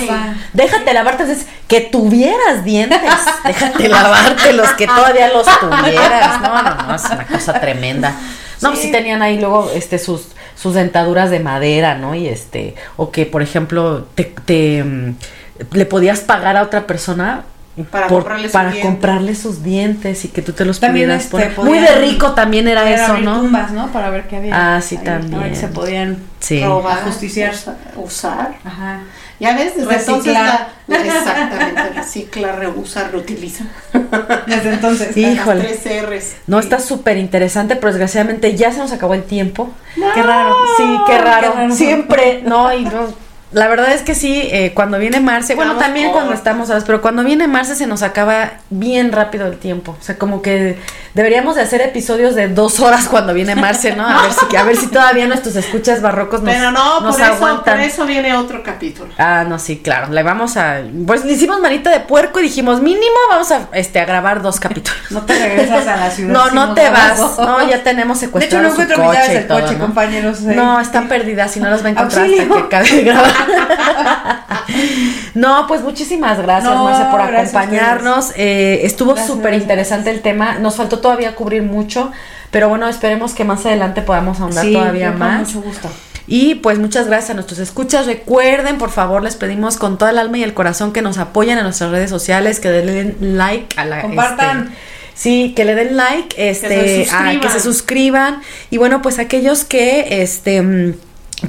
déjate lavarte, que tuvieras dientes, [laughs] déjate lavarte los que todavía los tuvieras, no, no, no, es una cosa tremenda. No, Sí. sí tenían ahí luego este sus sus dentaduras de madera, ¿no? Y este o que por ejemplo te, te mm, le podías pagar a otra persona Para por- comprarle sus para dientes. comprarle sus dientes y que tú te los También, pudieras este, poner. Muy de rico también era Era eso, abrir ¿no? tumbas, ¿no? Para ver qué había. Ah, sí, ahí, también. Que se podían Sí. Robar, Ajusticiar. usa- Usar. Ajá. Ya ves, desde entonces la, [laughs] exactamente, recicla, reusa, reutiliza. [laughs] Desde entonces. Híjole. Las tres R's. No, está súper interesante, pero desgraciadamente ya se nos acabó el tiempo. Qué raro. Sí, qué raro. Qué raro. Siempre, no, y no. La verdad es que sí, eh, cuando viene Marce, bueno, Estamos también cuando estamos, ¿sabes? Pero cuando viene Marce se nos acaba bien rápido el tiempo. O sea, como que deberíamos de hacer episodios de dos horas cuando viene Marce, ¿no? A ver si, a ver si todavía nuestros escuchas barrocos nos, Pero no, nos por eso, aguantan. por eso viene otro capítulo. Ah, no, sí, claro. Le vamos a. Pues le hicimos manita de puerco y dijimos, mínimo vamos a este a grabar dos capítulos. No te regresas a la ciudad. No, no te vas. No, ya tenemos De hecho, secuestrado no encuentro mis coche compañeros. eh. No, están perdidas y no las va a encontrar hasta que acabe de grabar. [laughs] no, pues muchísimas gracias, No, por gracias acompañarnos. Eh, estuvo súper interesante el tema. Nos faltó todavía cubrir mucho, pero bueno, esperemos que más adelante podamos ahondar Sí, todavía yo con más. mucho gusto. Y pues muchas gracias a nuestros escuchas. Recuerden, por favor, les pedimos con toda el alma y el corazón que nos apoyen en nuestras redes sociales, que den like a la Compartan. este, sí, que le den like, este, se a- que se suscriban. suscriban. Y bueno, pues aquellos que este mm,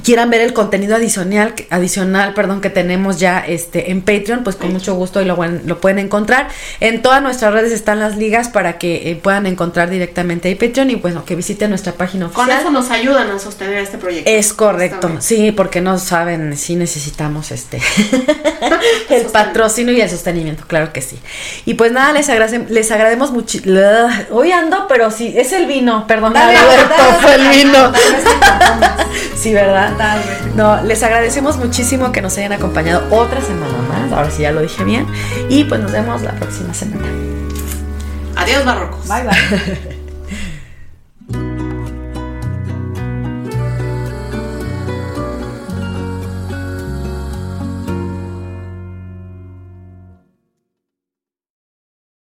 quieran ver el contenido adicional, adicional, perdón, que tenemos ya este en Patreon, pues con mucho gusto y lo, lo pueden encontrar. En todas nuestras redes están las ligas para que eh, puedan encontrar directamente ahí Patreon y bueno, que visiten nuestra página oficial. Con eso nos ayudan a sostener este proyecto. Es correcto, sí, porque no saben si necesitamos este [laughs] el patrocinio y el sostenimiento, claro que sí. Y pues nada, les agradecemos, les agradecemos mucho. Hoy ando, pero sí, es el vino, perdón, fue el vino. [laughs] sí, ¿verdad? No, les agradecemos muchísimo que nos hayan acompañado otra semana más. Ahora sí ya lo dije bien. Y pues nos vemos la próxima semana. Adiós, barrocos. Bye, bye. [laughs]